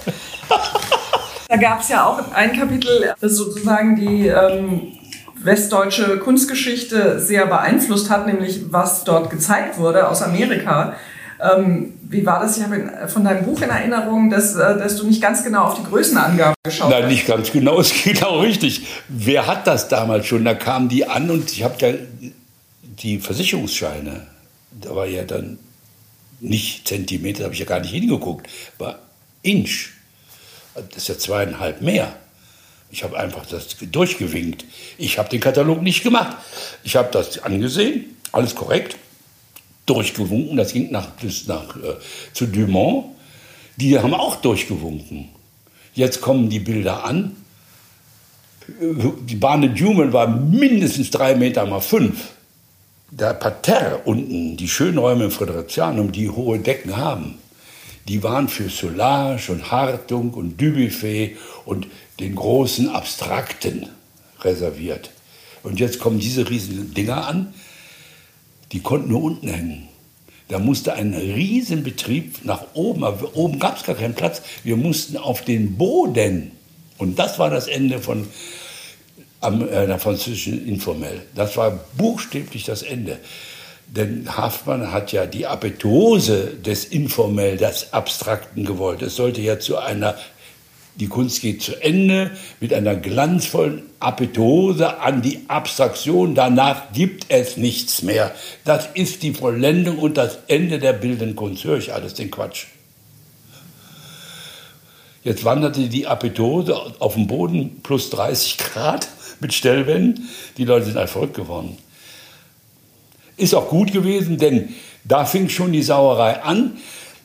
Da gab es ja auch ein Kapitel, das sozusagen die ähm, westdeutsche Kunstgeschichte sehr beeinflusst hat, nämlich was dort gezeigt wurde aus Amerika. Ähm, wie war das? Ich habe von deinem Buch in Erinnerung, dass, äh, dass du nicht ganz genau auf die Größenangaben geschaut hast. Nein, nicht ganz genau. Es geht auch richtig. Wer hat das damals schon? Da kamen die an und ich habe ja die Versicherungsscheine. Da war ja dann nicht Zentimeter, da habe ich ja gar nicht hingeguckt. War Inch. Das ist ja zweieinhalb mehr. Ich habe einfach das durchgewinkt. Ich habe den Katalog nicht gemacht. Ich habe das angesehen, alles korrekt, durchgewunken. Das ging nach, bis nach, äh, zu Dumont. Die haben auch durchgewunken. Jetzt kommen die Bilder an. Die Bahn de Dumont war mindestens drei Meter mal fünf. Der Parterre unten, die schönen Räume im Fridericianum, die hohe Decken haben, die waren für Solange und Hartung und Dubuffet und den großen Abstrakten reserviert. Und jetzt kommen diese riesigen Dinger an, die konnten nur unten hängen. Da musste ein Riesenbetrieb nach oben, aber oben gab es gar keinen Platz. Wir mussten auf den Boden. Und das war das Ende von äh, der französischen Informell. Das war buchstäblich das Ende. Denn Haftmann hat ja die Apetose des Informell, des Abstrakten gewollt. Es sollte ja zu einer die Kunst geht zu Ende mit einer glanzvollen Apetose an die Abstraktion. Danach gibt es nichts mehr. Das ist die Vollendung und das Ende der bildenden Kunst. Höre ich alles den Quatsch. Jetzt wanderte die Apetose auf dem Boden plus 30 Grad mit Stellwänden. Die Leute sind verrückt geworden. Ist auch gut gewesen, denn da fing schon die Sauerei an.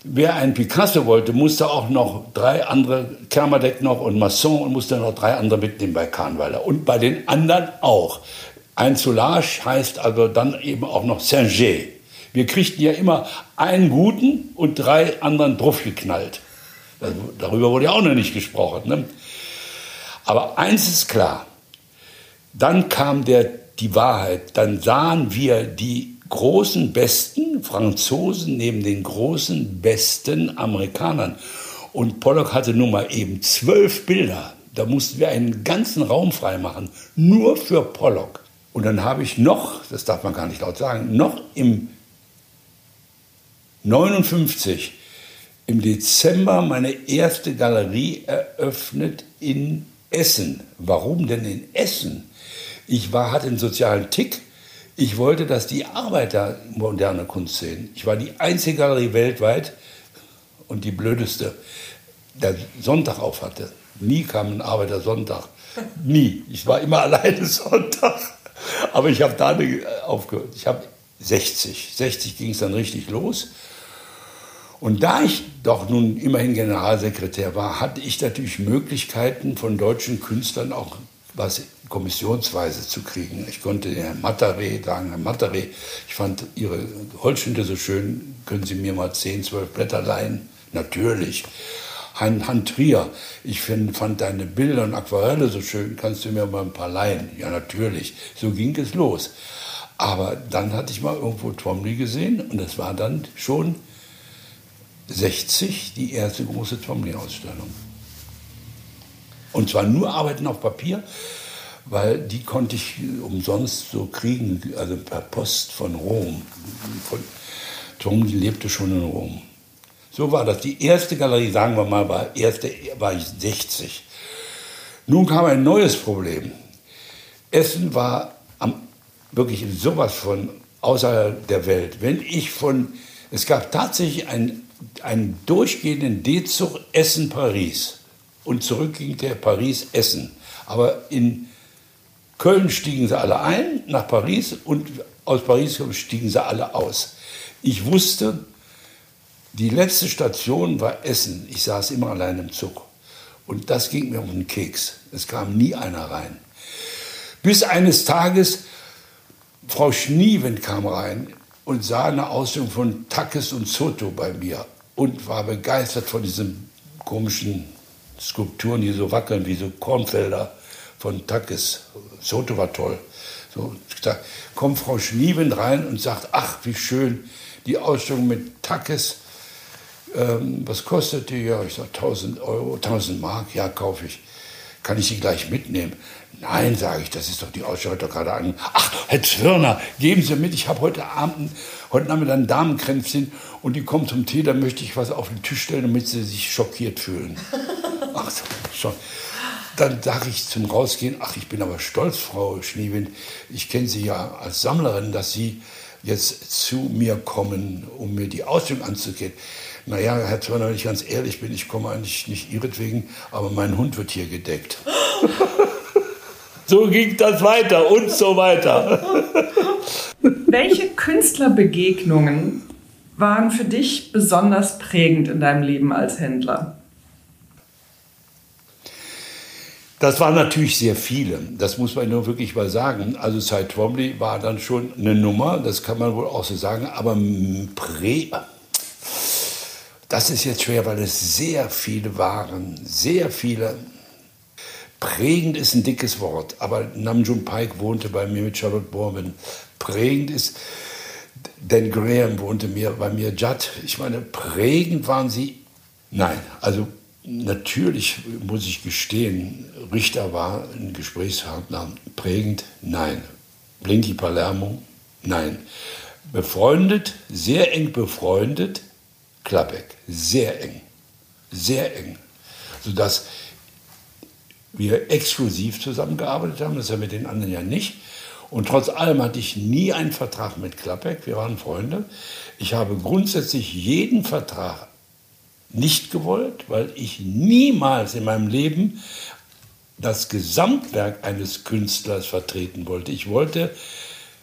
Wer einen Picasso wollte, musste auch noch drei andere, Kermadeck noch und Masson und musste noch drei andere mitnehmen bei Kahnweiler. Und bei den anderen auch. Ein Soulage heißt also dann eben auch noch Singer. Wir kriegten ja immer einen guten und drei anderen draufgeknallt. Darüber wurde ja auch noch nicht gesprochen. Ne? Aber eins ist klar, dann kam der, die Wahrheit, dann sahen wir die großen besten Franzosen neben den großen besten Amerikanern. Und Pollock hatte nun mal eben zwölf Bilder. Da mussten wir einen ganzen Raum freimachen, nur für Pollock. Und dann habe ich noch, das darf man gar nicht laut sagen, noch im 59 im Dezember meine erste Galerie eröffnet in Essen. Warum denn in Essen? Ich war, hatte einen sozialen Tick. Ich wollte, dass die Arbeiter moderne Kunst sehen. Ich war die einzige Galerie weltweit und die blödeste, der Sonntag auf hatte. Nie kam ein Arbeiter Sonntag. Nie. Ich war immer alleine Sonntag. Aber ich habe da aufgehört. Ich habe 60. 60 ging es dann richtig los. Und da ich doch nun immerhin Generalsekretär war, hatte ich natürlich Möglichkeiten von deutschen Künstlern auch was kommissionsweise zu kriegen. Ich konnte Herrn Mataré sagen, Herr Mataré, ich fand Ihre Holzschnitte so schön, können Sie mir mal 10, 12 Blätter leihen? Natürlich. Han, Han Trier, ich find, fand deine Bilder und Aquarelle so schön, kannst du mir mal ein paar leihen? Ja, natürlich. So ging es los. Aber dann hatte ich mal irgendwo Twombly gesehen und das war dann schon 60 die erste große Tomlin-Ausstellung. Und zwar nur Arbeiten auf Papier, weil die konnte ich umsonst so kriegen, also per Post von Rom. Von, Tomlin lebte schon in Rom. So war das. Die erste Galerie, sagen wir mal, war, erste, war ich 60. Nun kam ein neues Problem. Essen war am, wirklich sowas von außerhalb der Welt. Wenn ich von, es gab tatsächlich ein einen durchgehenden D-Zug Essen-Paris. Und zurück ging der Paris-Essen. Aber in Köln stiegen sie alle ein, nach Paris, und aus Paris stiegen sie alle aus. Ich wusste, die letzte Station war Essen. Ich saß immer allein im Zug. Und das ging mir um den Keks. Es kam nie einer rein. Bis eines Tages Frau Schnieven kam rein und sah eine Ausstellung von Takes und Soto bei mir und war begeistert von diesen komischen Skulpturen, die so wackeln wie so Kornfelder von Takes. Soto war toll. So, da kommt Frau Schnieven rein und sagt, ach, wie schön, die Ausstellung mit Takes. Ähm, was kostet die? Ja, ich sage 1000 Euro, 1000 Mark, ja, kaufe ich. Kann ich sie gleich mitnehmen? Nein, sage ich, das ist doch die Ausstellung doch gerade an. Ach, Herr Zwirner, geben Sie mit, ich habe heute Abend, heute Nachmittag ein Damenkränzchen und die kommen zum Tee, da möchte ich was auf den Tisch stellen, damit sie sich schockiert fühlen. Ach, schon. Dann sage ich zum Rausgehen, ach, ich bin aber stolz, Frau Schneewind, ich kenne Sie ja als Sammlerin, dass Sie jetzt zu mir kommen, um mir die Ausstellung anzugehen. Naja, Herr Zwirner, wenn ich ganz ehrlich bin, ich komme eigentlich nicht ihretwegen, aber mein Hund wird hier gedeckt. So ging das weiter und so weiter. Welche Künstlerbegegnungen waren für dich besonders prägend in deinem Leben als Händler? Das waren natürlich sehr viele. Das muss man nur wirklich mal sagen. Also Cy Twombly war dann schon eine Nummer, das kann man wohl auch so sagen. Aber Prä, das ist jetzt schwer, weil es sehr viele waren. Sehr viele. Prägend ist ein dickes Wort, aber Namjoon Pike wohnte bei mir mit Charlotte Borman. Prägend ist, Dan Graham wohnte bei mir, Judd. Ich meine, prägend waren sie. Nein, also natürlich muss ich gestehen, Richter war ein Gesprächspartner. Prägend, nein. Blinky Palermo, nein. Befreundet, sehr eng befreundet, Klappek, sehr eng, sehr eng. Sodass wir exklusiv zusammengearbeitet haben, das ja mit den anderen ja nicht. Und trotz allem hatte ich nie einen Vertrag mit Klappek, wir waren Freunde. Ich habe grundsätzlich jeden Vertrag nicht gewollt, weil ich niemals in meinem Leben das Gesamtwerk eines Künstlers vertreten wollte. Ich wollte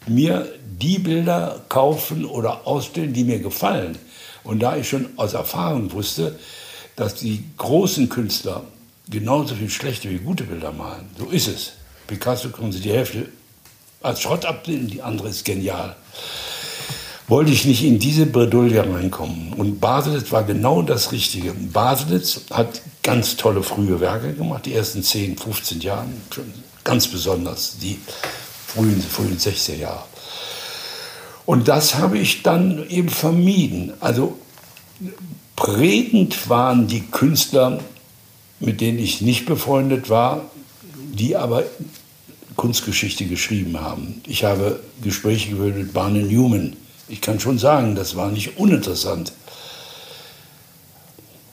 mir die Bilder kaufen oder ausstellen, die mir gefallen. Und da ich schon aus Erfahrung wusste, dass die großen Künstler genauso viel schlechte wie gute Bilder malen. So ist es. Picasso können Sie die Hälfte als Schrott ablehnen, die andere ist genial. Wollte ich nicht in diese Bredouille reinkommen. Und Baselitz war genau das Richtige. Baselitz hat ganz tolle frühe Werke gemacht, die ersten 10, 15 Jahre, ganz besonders, die frühen, frühen 60er Jahre. Und das habe ich dann eben vermieden. Also prägend waren die Künstler, mit denen ich nicht befreundet war, die aber Kunstgeschichte geschrieben haben. Ich habe Gespräche geführt mit Barney Newman. Ich kann schon sagen, das war nicht uninteressant.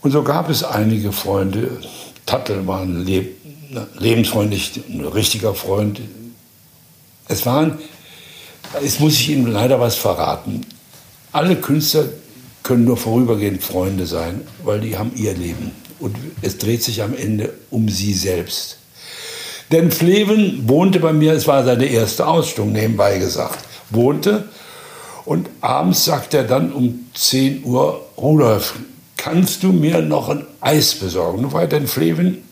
Und so gab es einige Freunde. Tattel war ein Le lebensfreundlich, ein richtiger Freund. Es waren, jetzt muss ich Ihnen leider was verraten. Alle Künstler können nur vorübergehend Freunde sein, weil die haben ihr Leben. Und es dreht sich am Ende um sie selbst. Denn Fleven wohnte bei mir, es war seine erste Ausstellung, nebenbei gesagt, wohnte. Und abends sagt er dann um 10 Uhr, Rudolf, kannst du mir noch ein Eis besorgen? Du war denn Fleven?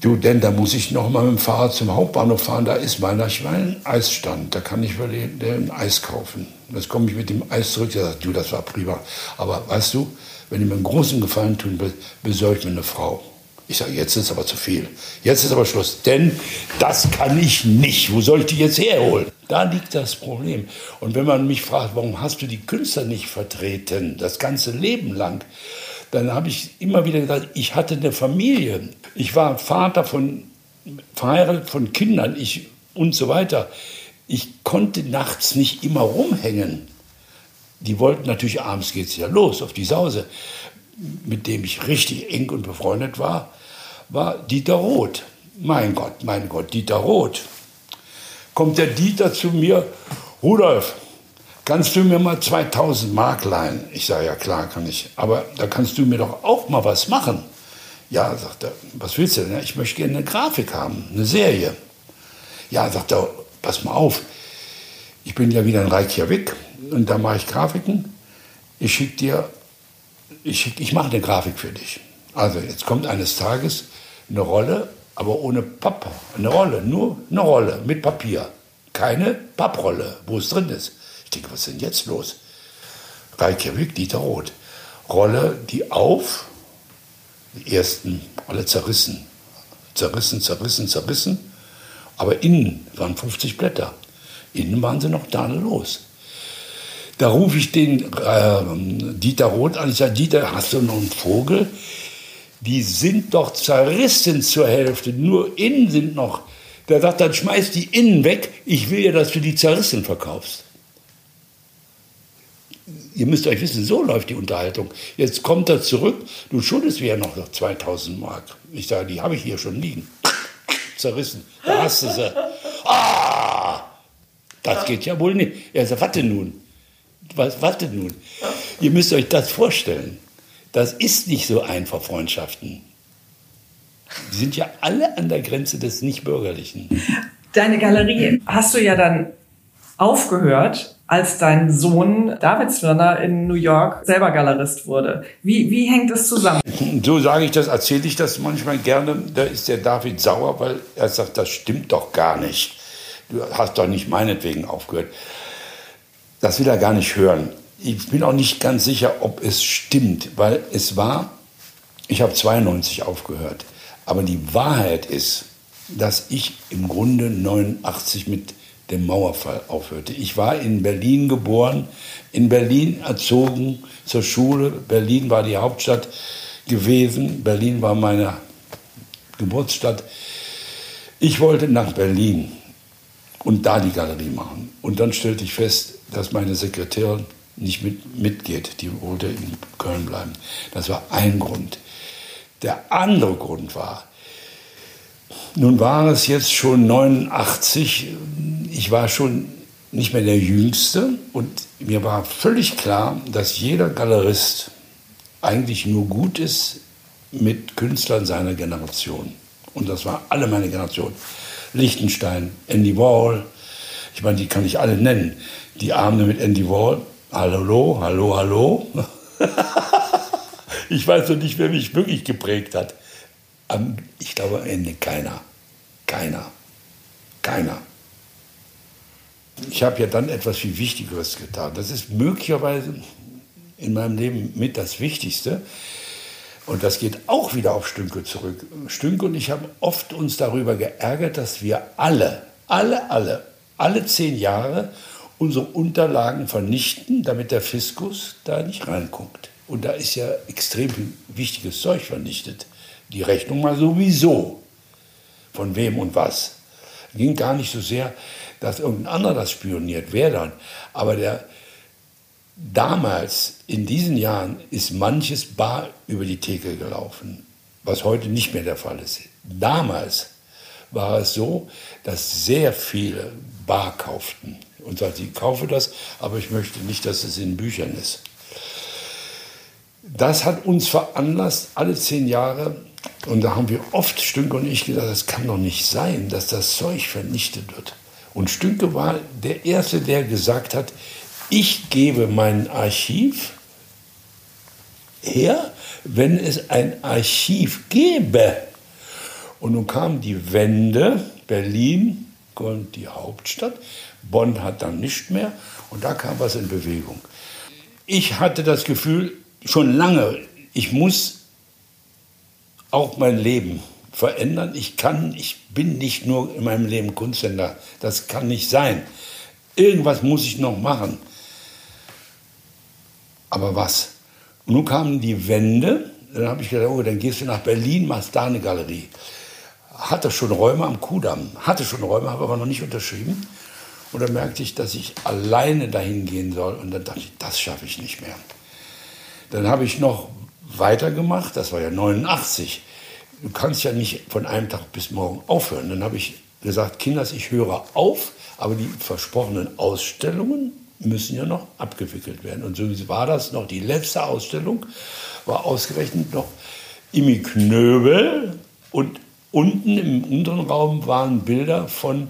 Du, denn da muss ich noch mal mit dem Fahrrad zum Hauptbahnhof fahren, da ist meiner ein Eisstand, da kann ich den, den Eis kaufen. Jetzt komme ich mit dem Eis zurück, der sagt, du, das war prima. Aber weißt du, wenn du mir einen großen Gefallen tun willst, besorg mir eine Frau. Ich sage, jetzt ist aber zu viel. Jetzt ist aber Schluss. Denn das kann ich nicht. Wo soll ich die jetzt herholen? Da liegt das Problem. Und wenn man mich fragt, warum hast du die Künstler nicht vertreten, das ganze Leben lang, dann habe ich immer wieder gesagt, ich hatte eine Familie. Ich war Vater von, verheiratet von Kindern ich, und so weiter. Ich konnte nachts nicht immer rumhängen. Die wollten natürlich, abends geht es ja los auf die Sause mit dem ich richtig eng und befreundet war, war Dieter Roth. Mein Gott, mein Gott, Dieter Roth. Kommt der Dieter zu mir, Rudolf, kannst du mir mal 2000 Mark leihen? Ich sage, ja klar, kann ich. Aber da kannst du mir doch auch mal was machen. Ja, sagt er, was willst du denn? Ich möchte gerne eine Grafik haben, eine Serie. Ja, sagt er, pass mal auf, ich bin ja wieder in Reykjavik und da mache ich Grafiken. Ich schicke dir ich, ich mache eine Grafik für dich. Also jetzt kommt eines Tages eine Rolle, aber ohne Pappe. Eine Rolle, nur eine Rolle mit Papier. Keine Papprolle, wo es drin ist. Ich denke, was ist denn jetzt los? Reykjavik, Dieter Roth. Rolle, die auf, die ersten alle zerrissen. Zerrissen, zerrissen, zerrissen. Aber innen waren 50 Blätter. Innen waren sie noch los. Da rufe ich den äh, Dieter Roth an. Ich sage, Dieter, hast du noch einen Vogel? Die sind doch zerrissen zur Hälfte. Nur innen sind noch. Der sagt, dann schmeiß die innen weg. Ich will ja, dass du die zerrissen verkaufst. Ihr müsst euch wissen, so läuft die Unterhaltung. Jetzt kommt er zurück. Du schuldest mir ja noch 2000 Mark. Ich sage, die habe ich hier schon liegen. Zerrissen. Da hast du sie. Ah! Das geht ja wohl nicht. Er sagt, warte nun was, was denn nun? Ihr müsst euch das vorstellen. Das ist nicht so einfach, Freundschaften. Die sind ja alle an der Grenze des Nichtbürgerlichen. Deine Galerie hast du ja dann aufgehört, als dein Sohn David Zwirner in New York selber Galerist wurde. Wie, wie hängt das zusammen? So sage ich das, erzähle ich das manchmal gerne. Da ist der David sauer, weil er sagt, das stimmt doch gar nicht. Du hast doch nicht meinetwegen aufgehört. Das will er gar nicht hören. Ich bin auch nicht ganz sicher, ob es stimmt, weil es war, ich habe 92 aufgehört, aber die Wahrheit ist, dass ich im Grunde 89 mit dem Mauerfall aufhörte. Ich war in Berlin geboren, in Berlin erzogen, zur Schule. Berlin war die Hauptstadt gewesen. Berlin war meine Geburtsstadt. Ich wollte nach Berlin und da die Galerie machen. Und dann stellte ich fest, dass meine Sekretärin nicht mit, mitgeht. Die wollte in Köln bleiben. Das war ein Grund. Der andere Grund war, nun war es jetzt schon 89, ich war schon nicht mehr der Jüngste und mir war völlig klar, dass jeder Galerist eigentlich nur gut ist mit Künstlern seiner Generation. Und das war alle meine Generation. Lichtenstein, Andy Wall, ich meine, die kann ich alle nennen die Abende mit Andy Wall. Hallo, hallo, hallo. ich weiß noch nicht, wer mich wirklich geprägt hat. Ich glaube am Ende keiner. Keiner. Keiner. ich habe ja dann etwas viel Wichtigeres getan. Das ist möglicherweise in meinem Leben mit das Wichtigste. Und das geht auch wieder auf Stünke zurück. Stünke und ich haben oft uns darüber geärgert, dass wir alle, alle, alle, alle zehn Jahre unsere Unterlagen vernichten, damit der Fiskus da nicht reinguckt. Und da ist ja extrem wichtiges Zeug vernichtet. Die Rechnung mal sowieso. Von wem und was. Ging gar nicht so sehr, dass irgendein anderer das spioniert, wer dann. Aber der, damals, in diesen Jahren, ist manches bar über die Theke gelaufen, was heute nicht mehr der Fall ist. Damals war es so, dass sehr viele bar kauften und sagten, ich kaufe das, aber ich möchte nicht, dass es in Büchern ist. Das hat uns veranlasst, alle zehn Jahre, und da haben wir oft, Stünke und ich, gesagt, das kann doch nicht sein, dass das Zeug vernichtet wird. Und Stünke war der Erste, der gesagt hat, ich gebe mein Archiv her, wenn es ein Archiv gäbe. Und nun kam die Wende, Berlin und die Hauptstadt, Bonn hat dann nicht mehr und da kam was in Bewegung. Ich hatte das Gefühl schon lange, ich muss auch mein Leben verändern. Ich kann, ich bin nicht nur in meinem Leben Kunsthändler. Das kann nicht sein. Irgendwas muss ich noch machen. Aber was? Und nun kamen die Wände. Dann habe ich gedacht, oh, dann gehst du nach Berlin, machst da eine Galerie. Hatte schon Räume am Kudamm. Hatte schon Räume, habe aber noch nicht unterschrieben. Und dann merkte ich, dass ich alleine dahin gehen soll. Und dann dachte ich, das schaffe ich nicht mehr. Dann habe ich noch weitergemacht. Das war ja 89 du kannst ja nicht von einem Tag bis morgen aufhören. Dann habe ich gesagt, Kinders, ich höre auf, aber die versprochenen Ausstellungen müssen ja noch abgewickelt werden. Und so war das noch. Die letzte Ausstellung war ausgerechnet noch Imi Knöbel und unten im unteren Raum waren Bilder von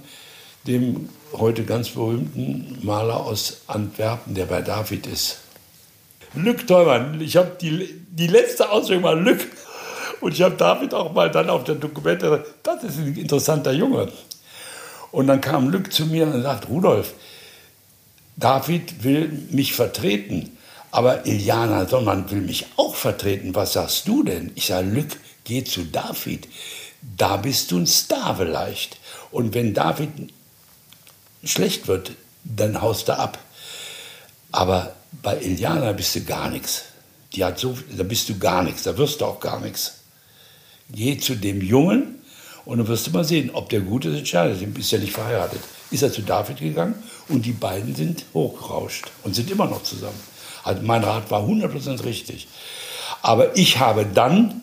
dem heute ganz berühmten Maler aus Antwerpen, der bei David ist. Lück Teumann, ich habe die, die letzte Ausstellung war Lück und ich habe David auch mal dann auf der Dokumente, das ist ein interessanter Junge. Und dann kam Lück zu mir und sagt, Rudolf, David will mich vertreten, aber Iliana Sonmann will mich auch vertreten. Was sagst du denn? Ich sage, Lück, geh zu David. Da bist du ein Star vielleicht. Und wenn David schlecht wird, dann haust du ab. Aber bei Iliana bist du gar nichts. Die hat so, da bist du gar nichts, da wirst du auch gar nichts. Geh zu dem Jungen und dann wirst du mal sehen, ob der gut ist, entscheidet. Du bist ja nicht verheiratet. Ist er zu David gegangen und die beiden sind hochgerauscht und sind immer noch zusammen. Also mein Rat war 100% richtig. Aber ich habe dann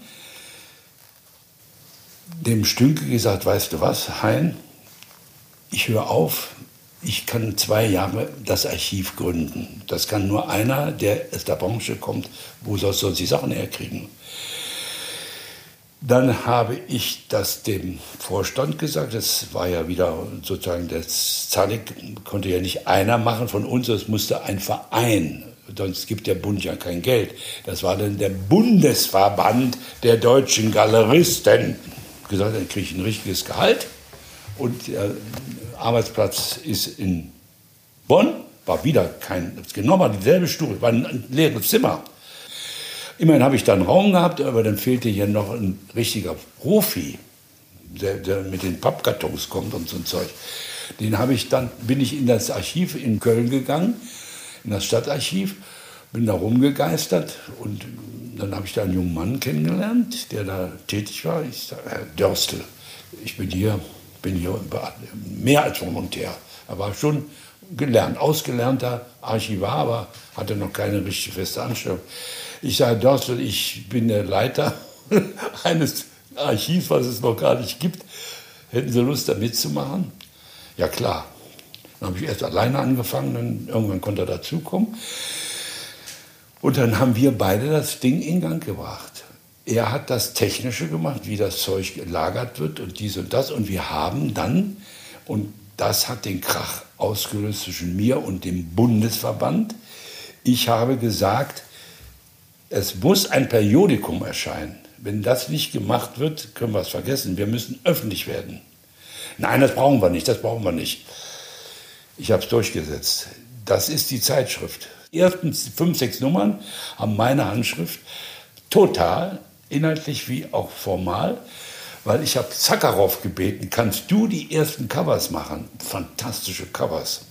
dem Stünke gesagt, weißt du was, Hein, ich höre auf, ich kann zwei Jahre das Archiv gründen. Das kann nur einer, der aus der Branche kommt, wo soll solche Sachen herkriegen. Dann habe ich das dem Vorstand gesagt. Das war ja wieder sozusagen, das Zadig konnte ja nicht einer machen von uns, es musste ein Verein. Sonst gibt der Bund ja kein Geld. Das war dann der Bundesverband der deutschen Galeristen. Gesagt, dann kriege ich ein richtiges Gehalt. Und der Arbeitsplatz ist in Bonn. War wieder kein, genau war dieselbe Stuhl, war ein leeres Zimmer. Immerhin habe ich da einen Raum gehabt, aber dann fehlte hier noch ein richtiger Profi, der, der mit den Pappkartons kommt und so ein Zeug. Den habe ich dann, bin ich in das Archiv in Köln gegangen, in das Stadtarchiv, bin da rumgegeistert und dann habe ich da einen jungen Mann kennengelernt, der da tätig war. Ich sage, Herr Dörstel, ich bin hier, bin hier mehr als Volontär. Er war schon gelernt, ausgelernter Archivar, aber hatte noch keine richtig feste Anstellung. Ich sage, Dorstel, ich bin der Leiter eines Archivs, was es noch gar nicht gibt. Hätten Sie Lust, da mitzumachen? Ja, klar. Dann habe ich erst alleine angefangen, dann irgendwann konnte er dazukommen. Und dann haben wir beide das Ding in Gang gebracht. Er hat das Technische gemacht, wie das Zeug gelagert wird und dies und das. Und wir haben dann, und das hat den Krach ausgelöst zwischen mir und dem Bundesverband, ich habe gesagt, es muss ein Periodikum erscheinen. Wenn das nicht gemacht wird, können wir es vergessen. Wir müssen öffentlich werden. Nein, das brauchen wir nicht, das brauchen wir nicht. Ich habe es durchgesetzt. Das ist die Zeitschrift. Ersten fünf, sechs Nummern haben meine Handschrift total, inhaltlich wie auch formal, weil ich habe Zakharov gebeten, kannst du die ersten Covers machen? Fantastische Covers.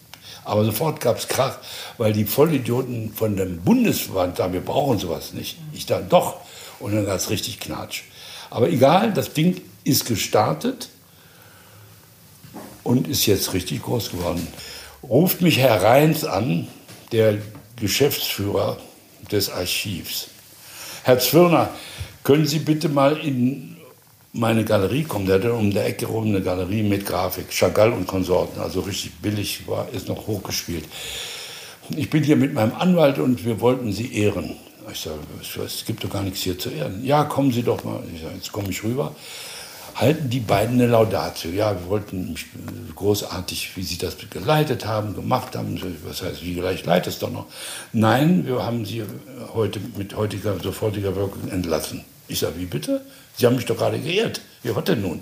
Aber sofort gab es Krach, weil die Vollidioten von dem Bundesverband sagen, wir brauchen sowas nicht. Ich dachte, doch. Und dann gab es richtig Knatsch. Aber egal, das Ding ist gestartet und ist jetzt richtig groß geworden. Ruft mich Herr Reins an, der Geschäftsführer des Archivs. Herr Zwirner, können Sie bitte mal in meine Galerie kommen? Der hat um der Ecke rum eine Galerie mit Grafik, Chagall und Konsorten, also richtig billig, war, ist noch hochgespielt. Ich bin hier mit meinem Anwalt und wir wollten Sie ehren. Ich sage, es gibt doch gar nichts hier zu ehren. Ja, kommen Sie doch mal. Ich sage, jetzt komme ich rüber halten die beiden eine Laudatio. Ja, wir wollten großartig, wie sie das geleitet haben, gemacht haben. Was heißt, wie gleich leitet es doch noch? Nein, wir haben sie heute mit heutiger, sofortiger Wirkung entlassen. Ich sage, wie bitte? Sie haben mich doch gerade geehrt. Wie was denn nun?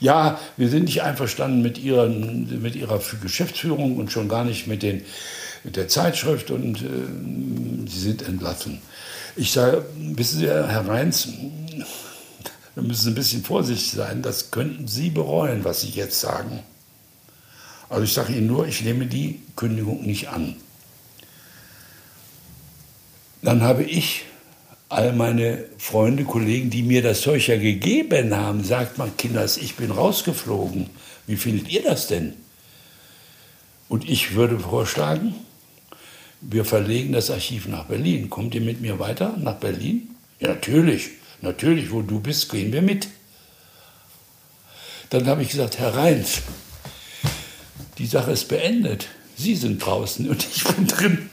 Ja, wir sind nicht einverstanden mit, ihren, mit ihrer Geschäftsführung und schon gar nicht mit, den, mit der Zeitschrift und äh, sie sind entlassen. Ich sage, wissen Sie, Herr Reins, wir müssen ein bisschen vorsichtig sein. Das könnten Sie bereuen, was Sie jetzt sagen. Also ich sage Ihnen nur, ich nehme die Kündigung nicht an. Dann habe ich all meine Freunde, Kollegen, die mir das Zeug ja gegeben haben, sagt man, Kinders, ich bin rausgeflogen. Wie findet ihr das denn? Und ich würde vorschlagen, wir verlegen das Archiv nach Berlin. Kommt ihr mit mir weiter nach Berlin? Ja, natürlich. Natürlich, wo du bist, gehen wir mit. Dann habe ich gesagt, Herr Reins, die Sache ist beendet. Sie sind draußen und ich bin drin.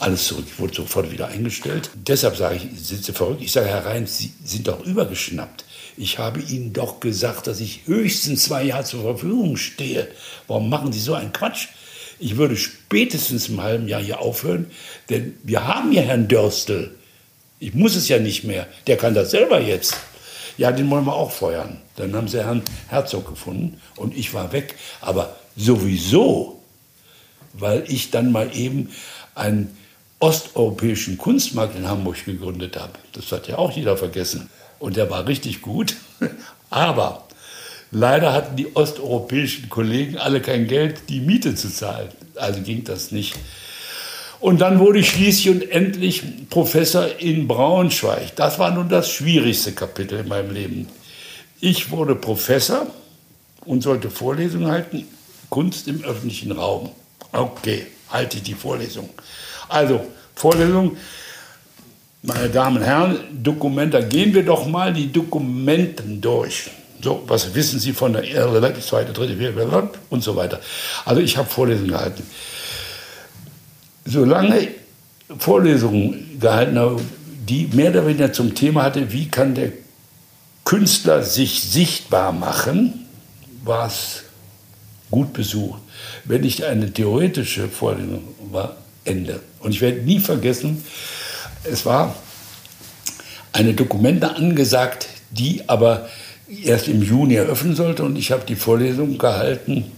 Alles zurück, ich wurde sofort wieder eingestellt. Deshalb sage ich, sind Sie verrückt? Ich sage, Herr Reins, Sie sind doch übergeschnappt. Ich habe Ihnen doch gesagt, dass ich höchstens zwei Jahre zur Verfügung stehe. Warum machen Sie so einen Quatsch? Ich würde spätestens im halben Jahr hier aufhören, denn wir haben ja Herrn Dörstel. Ich muss es ja nicht mehr. Der kann das selber jetzt. Ja, den wollen wir auch feuern. Dann haben sie Herrn Herzog gefunden und ich war weg. Aber sowieso, weil ich dann mal eben einen osteuropäischen Kunstmarkt in Hamburg gegründet habe. Das hat ja auch jeder vergessen. Und der war richtig gut. Aber leider hatten die osteuropäischen Kollegen alle kein Geld, die Miete zu zahlen. Also ging das nicht. Und dann wurde ich schließlich und endlich Professor in Braunschweig. Das war nun das schwierigste Kapitel in meinem Leben. Ich wurde Professor und sollte Vorlesungen halten, Kunst im öffentlichen Raum. Okay, halte ich die Vorlesung. Also, Vorlesung, meine Damen und Herren, Dokumenta, gehen wir doch mal die Dokumenten durch. So, was wissen Sie von der zweite, dritte, vierte und so weiter. Also ich habe Vorlesungen gehalten solange Vorlesungen gehalten habe, die mehr oder weniger zum Thema hatte, wie kann der Künstler sich sichtbar machen, war es gut besucht. Wenn ich eine theoretische Vorlesung war, Ende. Und ich werde nie vergessen, es war eine Dokumente angesagt, die aber erst im Juni eröffnen sollte. Und ich habe die Vorlesung gehalten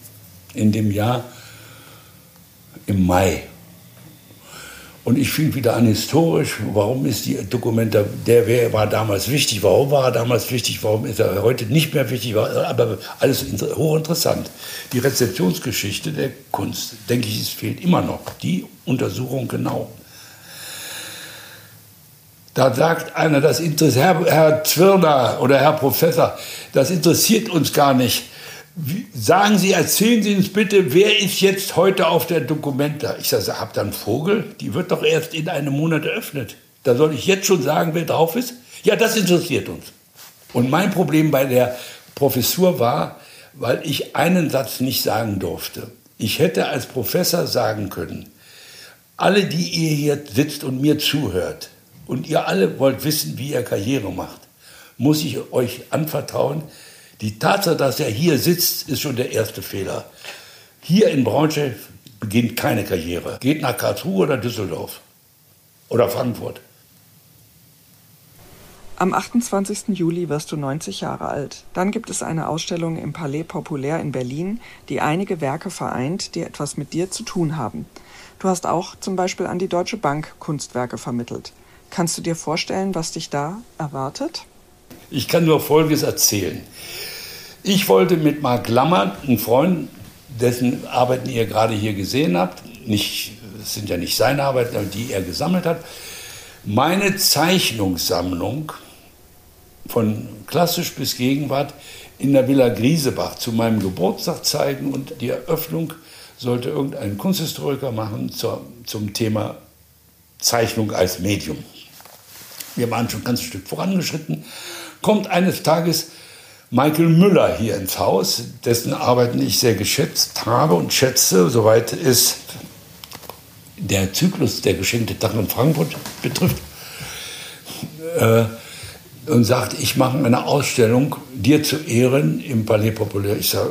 in dem Jahr im Mai. Und ich fing wieder an historisch. Warum ist die Dokumenta, der war damals wichtig? Warum war er damals wichtig? Warum ist er heute nicht mehr wichtig? Aber alles hochinteressant. Die Rezeptionsgeschichte der Kunst, denke ich, es fehlt immer noch. Die Untersuchung genau. Da sagt einer, das Herr, Herr Zwirner oder Herr Professor, das interessiert uns gar nicht. Sagen Sie, erzählen Sie uns bitte, wer ist jetzt heute auf der Dokumenta? Ich sage, habt ihr einen Vogel? Die wird doch erst in einem Monat eröffnet. Da soll ich jetzt schon sagen, wer drauf ist? Ja, das interessiert uns. Und mein Problem bei der Professur war, weil ich einen Satz nicht sagen durfte. Ich hätte als Professor sagen können, alle, die ihr hier sitzt und mir zuhört, und ihr alle wollt wissen, wie ihr Karriere macht, muss ich euch anvertrauen, die Tatsache, dass er hier sitzt, ist schon der erste Fehler. Hier in Braunschweig beginnt keine Karriere. Geht nach Karlsruhe oder Düsseldorf oder Frankfurt. Am 28. Juli wirst du 90 Jahre alt. Dann gibt es eine Ausstellung im Palais Populaire in Berlin, die einige Werke vereint, die etwas mit dir zu tun haben. Du hast auch zum Beispiel an die Deutsche Bank Kunstwerke vermittelt. Kannst du dir vorstellen, was dich da erwartet? Ich kann nur Folgendes erzählen. Ich wollte mit Marc Lammert, einem Freund, dessen Arbeiten ihr gerade hier gesehen habt, nicht, es sind ja nicht seine Arbeiten, die er gesammelt hat, meine Zeichnungssammlung von klassisch bis Gegenwart in der Villa Griesebach zu meinem Geburtstag zeigen und die Eröffnung sollte irgendein Kunsthistoriker machen zur, zum Thema Zeichnung als Medium. Wir waren schon ein ganzes Stück vorangeschritten. Kommt eines Tages Michael Müller hier ins Haus, dessen Arbeiten ich sehr geschätzt habe und schätze, soweit es der Zyklus der geschenkte Tag in Frankfurt betrifft. Äh, und sagt, ich mache eine Ausstellung dir zu Ehren im Palais Populaire. Ich sage,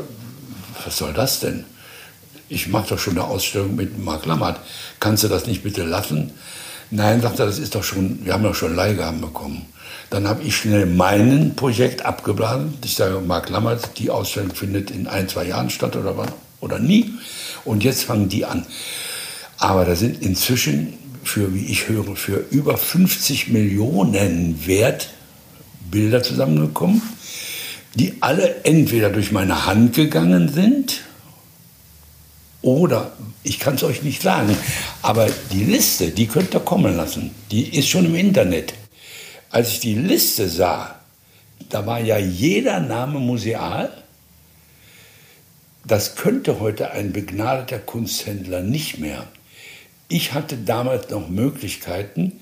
was soll das denn? Ich mache doch schon eine Ausstellung mit Marc Lammert. Kannst du das nicht bitte lassen? Nein, sagt er, das ist doch schon, wir haben doch schon Leihgaben bekommen. Dann habe ich schnell mein Projekt abgeblasen. Ich sage, Marc Lammert, die Ausstellung findet in ein, zwei Jahren statt oder, oder nie. Und jetzt fangen die an. Aber da sind inzwischen für, wie ich höre, für über 50 Millionen wert Bilder zusammengekommen, die alle entweder durch meine Hand gegangen sind oder, ich kann es euch nicht sagen, aber die Liste, die könnt ihr kommen lassen, die ist schon im Internet. Als ich die Liste sah, da war ja jeder Name museal. Das könnte heute ein begnadeter Kunsthändler nicht mehr. Ich hatte damals noch Möglichkeiten,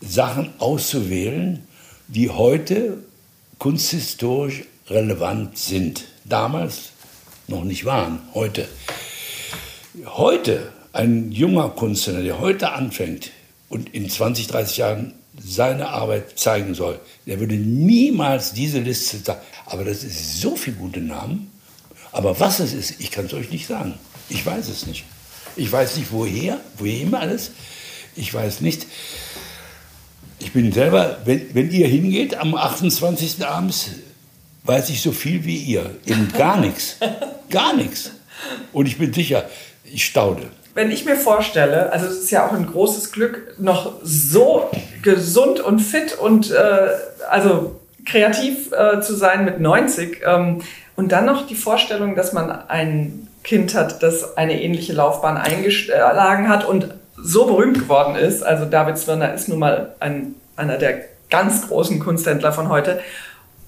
Sachen auszuwählen, die heute kunsthistorisch relevant sind. Damals noch nicht waren, heute. Heute, ein junger Künstler, der heute anfängt und in 20, 30 Jahren seine Arbeit zeigen soll, der würde niemals diese Liste sagen. Aber das ist so viele gute Namen. Aber was es ist, ich kann es euch nicht sagen. Ich weiß es nicht. Ich weiß nicht, woher, woher immer alles. Ich weiß nicht, ich bin selber, wenn, wenn ihr hingeht am 28. abends, weiß ich so viel wie ihr. Eben gar nichts. Gar nichts. Und ich bin sicher, ich staude. Wenn ich mir vorstelle, also es ist ja auch ein großes Glück, noch so gesund und fit und äh, also kreativ äh, zu sein mit 90 ähm, und dann noch die Vorstellung, dass man ein Kind hat, das eine ähnliche Laufbahn eingeschlagen hat und so berühmt geworden ist. Also David Zwirner ist nun mal ein, einer der ganz großen Kunsthändler von heute.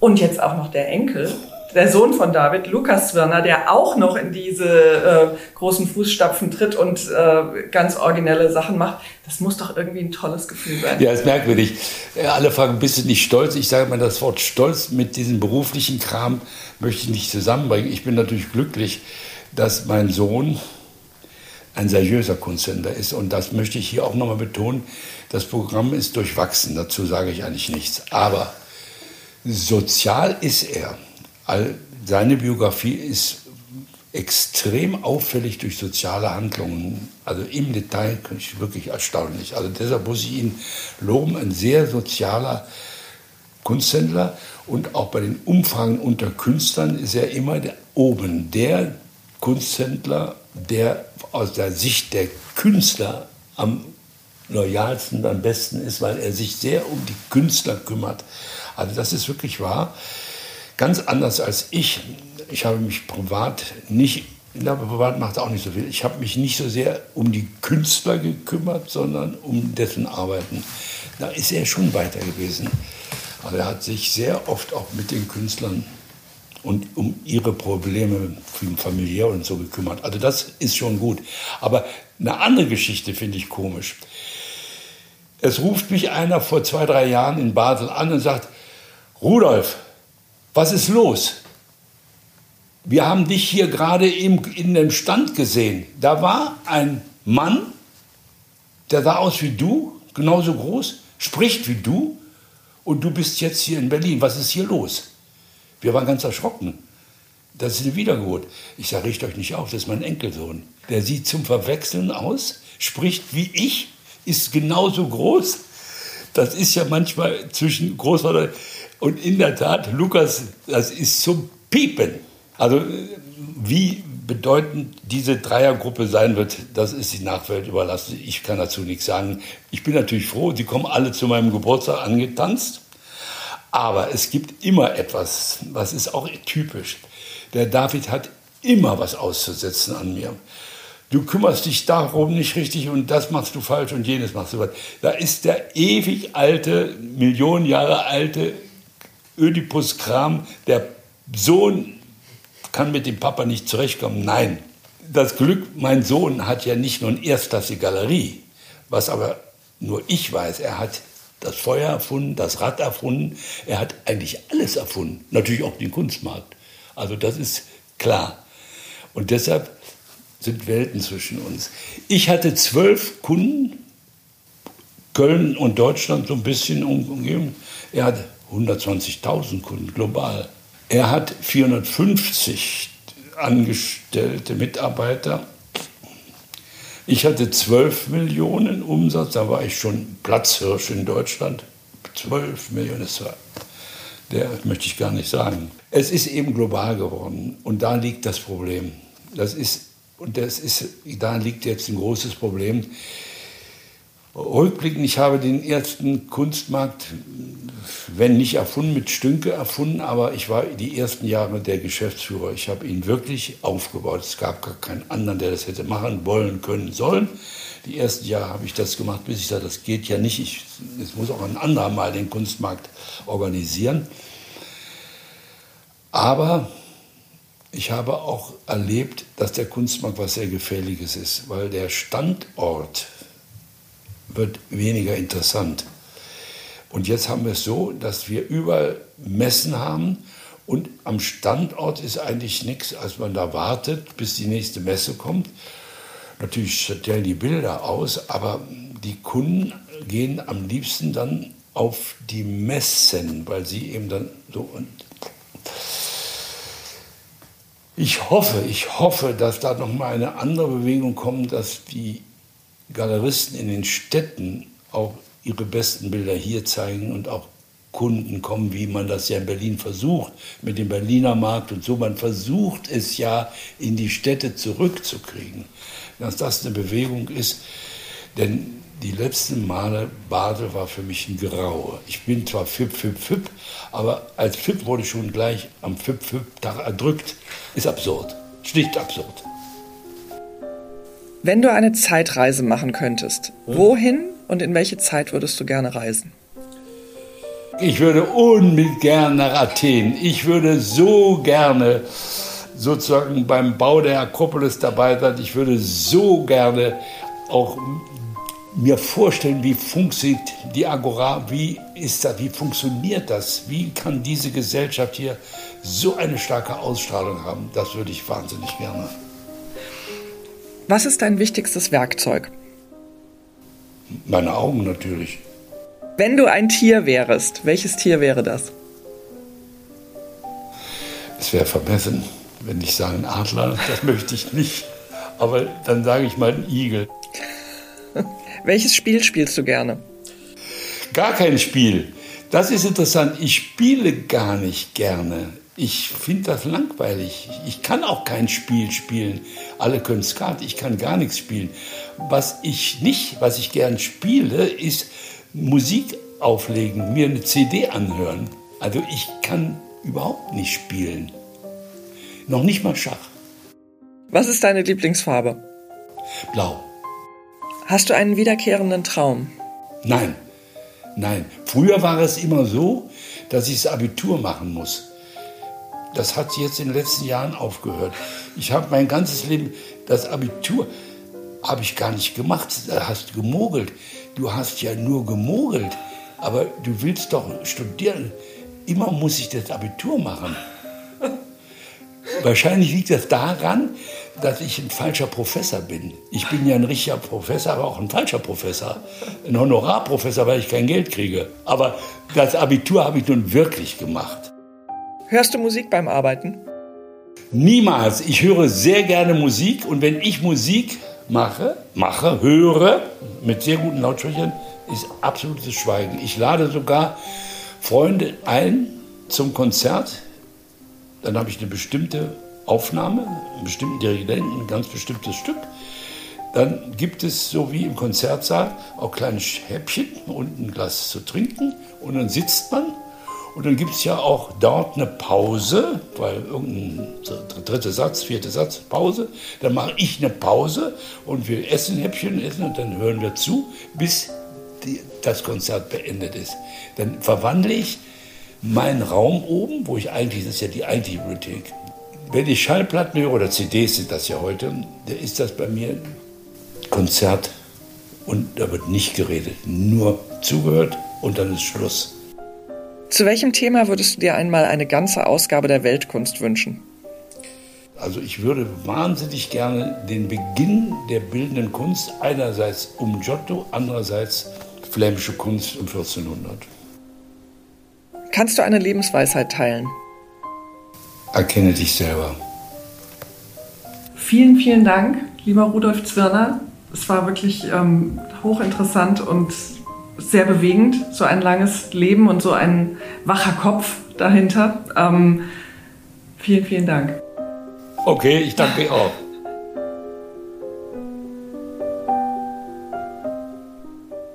Und jetzt auch noch der Enkel, der Sohn von David, Lukas Zwirner, der auch noch in diese äh, großen Fußstapfen tritt und äh, ganz originelle Sachen macht. Das muss doch irgendwie ein tolles Gefühl sein. Ja, ist merkwürdig. Alle fragen, bist du nicht stolz? Ich sage mal, das Wort stolz mit diesem beruflichen Kram möchte ich nicht zusammenbringen. Ich bin natürlich glücklich, dass mein Sohn ein seriöser Kunsthändler ist. Und das möchte ich hier auch nochmal betonen. Das Programm ist durchwachsen, dazu sage ich eigentlich nichts. Aber sozial ist er. All, seine Biografie ist extrem auffällig durch soziale Handlungen. Also im Detail wirklich erstaunlich. Also deshalb muss ich ihn loben, ein sehr sozialer Kunsthändler. Und auch bei den Umfragen unter Künstlern ist er immer der, oben der Kunsthändler, der aus der Sicht der Künstler am loyalsten, am besten ist, weil er sich sehr um die Künstler kümmert. Also das ist wirklich wahr. Ganz anders als ich. Ich habe mich privat nicht, ich glaube, privat macht auch nicht so viel. Ich habe mich nicht so sehr um die Künstler gekümmert, sondern um dessen Arbeiten. Da ist er schon weiter gewesen. Aber er hat sich sehr oft auch mit den Künstlern und um ihre Probleme familiär und so gekümmert. Also das ist schon gut. Aber eine andere Geschichte finde ich komisch. Es ruft mich einer vor zwei, drei Jahren in Basel an und sagt, Rudolf, was ist los? Wir haben dich hier gerade in dem Stand gesehen. Da war ein Mann, der sah aus wie du, genauso groß, spricht wie du und du bist jetzt hier in Berlin. Was ist hier los? Wir waren ganz erschrocken. Das ist eine Wiedergeburt. Ich sage, richt euch nicht auf, das ist mein Enkelsohn. Der sieht zum Verwechseln aus, spricht wie ich, ist genauso groß. das ist ja manchmal zwischen Großvater und in der Tat, Lukas, das ist zum Piepen. Also wie bedeutend diese Dreiergruppe sein wird, das ist die Nachwelt überlassen. Ich kann dazu nichts sagen. Ich bin natürlich froh, sie kommen alle zu meinem Geburtstag angetanzt. Aber es gibt immer etwas, was ist auch typisch. Der David hat immer was auszusetzen an mir. Du kümmerst dich darum nicht richtig und das machst du falsch und jenes machst du falsch. Da ist der ewig alte, Millionen Jahre alte Ödipus-Kram, der Sohn kann mit dem Papa nicht zurechtkommen. Nein, das Glück, mein Sohn hat ja nicht nur eine erstklassige Galerie, was aber nur ich weiß. Er hat das Feuer erfunden, das Rad erfunden. Er hat eigentlich alles erfunden. Natürlich auch den Kunstmarkt. Also das ist klar. Und deshalb sind Welten zwischen uns. Ich hatte zwölf Kunden, Köln und Deutschland so ein bisschen umgeben. Er hat 120.000 Kunden global. Er hat 450 angestellte Mitarbeiter. Ich hatte 12 Millionen Umsatz, da war ich schon Platzhirsch in Deutschland. 12 Millionen, das war, der möchte ich gar nicht sagen. Es ist eben global geworden und da liegt das Problem. Das ist, und das ist, da liegt jetzt ein großes Problem. Rückblickend, ich habe den ersten Kunstmarkt, wenn nicht erfunden, mit Stünke erfunden, aber ich war die ersten Jahre der Geschäftsführer. Ich habe ihn wirklich aufgebaut. Es gab gar keinen anderen, der das hätte machen wollen, können, sollen. Die ersten Jahre habe ich das gemacht, bis ich sagte, das geht ja nicht. Ich, es muss auch ein anderer mal den Kunstmarkt organisieren. Aber ich habe auch erlebt, dass der Kunstmarkt was sehr Gefährliches ist, weil der Standort wird weniger interessant. Und jetzt haben wir es so, dass wir überall Messen haben und am Standort ist eigentlich nichts, als man da wartet, bis die nächste Messe kommt. Natürlich stellen die Bilder aus, aber die Kunden gehen am liebsten dann auf die Messen, weil sie eben dann so. Und ich hoffe, ich hoffe, dass da noch mal eine andere Bewegung kommt, dass die Galeristen in den Städten auch ihre besten Bilder hier zeigen und auch Kunden kommen, wie man das ja in Berlin versucht, mit dem Berliner Markt und so. Man versucht es ja in die Städte zurückzukriegen. Dass das eine Bewegung ist, denn die letzten Male Basel war für mich ein Graue. Ich bin zwar FIP, FIP, FIP, aber als FIP wurde ich schon gleich am FIP, FIP-Tag erdrückt. Ist absurd. Schlicht absurd. Wenn du eine Zeitreise machen könntest, wohin und in welche Zeit würdest du gerne reisen? Ich würde unbedingt gerne nach Athen. Ich würde so gerne sozusagen beim Bau der Akropolis dabei sein. Ich würde so gerne auch mir vorstellen, wie funktioniert die Agora, wie ist das, wie funktioniert das, wie kann diese Gesellschaft hier so eine starke Ausstrahlung haben. Das würde ich wahnsinnig gerne. Was ist dein wichtigstes Werkzeug? Meine Augen natürlich. Wenn du ein Tier wärst, welches Tier wäre das? Es wäre vermessen, wenn ich sage ein Adler, das möchte ich nicht. Aber dann sage ich mal ein Igel. Welches Spiel spielst du gerne? Gar kein Spiel. Das ist interessant. Ich spiele gar nicht gerne. Ich finde das langweilig. Ich kann auch kein Spiel spielen. Alle können Skat, ich kann gar nichts spielen. Was ich nicht, was ich gern spiele, ist Musik auflegen, mir eine CD anhören. Also ich kann überhaupt nicht spielen. Noch nicht mal Schach. Was ist deine Lieblingsfarbe? Blau. Hast du einen wiederkehrenden Traum? Nein, nein. Früher war es immer so, dass ich das Abitur machen muss. Das hat jetzt in den letzten Jahren aufgehört. Ich habe mein ganzes Leben, das Abitur habe ich gar nicht gemacht. Da hast du gemogelt. Du hast ja nur gemogelt. Aber du willst doch studieren. Immer muss ich das Abitur machen. Wahrscheinlich liegt das daran, dass ich ein falscher Professor bin. Ich bin ja ein richtiger Professor, aber auch ein falscher Professor. Ein Honorarprofessor, weil ich kein Geld kriege. Aber das Abitur habe ich nun wirklich gemacht. Hörst du Musik beim Arbeiten? Niemals. Ich höre sehr gerne Musik und wenn ich Musik mache, mache, höre mit sehr guten Lautsprechern, ist absolutes Schweigen. Ich lade sogar Freunde ein zum Konzert. Dann habe ich eine bestimmte Aufnahme, einen bestimmten Dirigenten, ein ganz bestimmtes Stück. Dann gibt es, so wie im Konzertsaal, auch kleine Häppchen und ein Glas zu trinken. Und dann sitzt man. Und dann gibt es ja auch dort eine Pause, weil irgendein dritter Satz, vierter Satz, Pause. Dann mache ich eine Pause und wir essen Häppchen, essen und dann hören wir zu, bis die, das Konzert beendet ist. Dann verwandle ich meinen Raum oben, wo ich eigentlich, das ist ja die eigentliche Bibliothek. Wenn ich Schallplatten höre oder CDs sind das ja heute, dann ist das bei mir Konzert und da wird nicht geredet, nur zugehört und dann ist Schluss. Zu welchem Thema würdest du dir einmal eine ganze Ausgabe der Weltkunst wünschen? Also ich würde wahnsinnig gerne den Beginn der bildenden Kunst einerseits um Giotto, andererseits flämische Kunst um 1400. Kannst du eine Lebensweisheit teilen? Erkenne dich selber. Vielen, vielen Dank, lieber Rudolf Zwirner, es war wirklich ähm, hochinteressant und sehr bewegend, so ein langes Leben und so ein wacher Kopf dahinter. Ähm, vielen, vielen Dank. Okay, ich danke auch.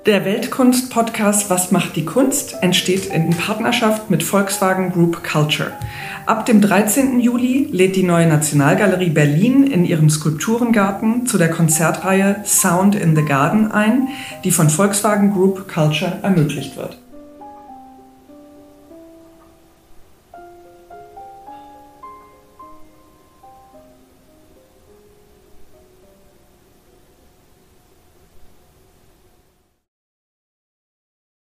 Der Weltkunst-Podcast Was macht die Kunst entsteht in Partnerschaft mit Volkswagen Group Culture. Ab dem 13. Juli lädt die neue Nationalgalerie Berlin in ihrem Skulpturengarten zu der Konzertreihe Sound in the Garden ein, die von Volkswagen Group Culture ermöglicht wird.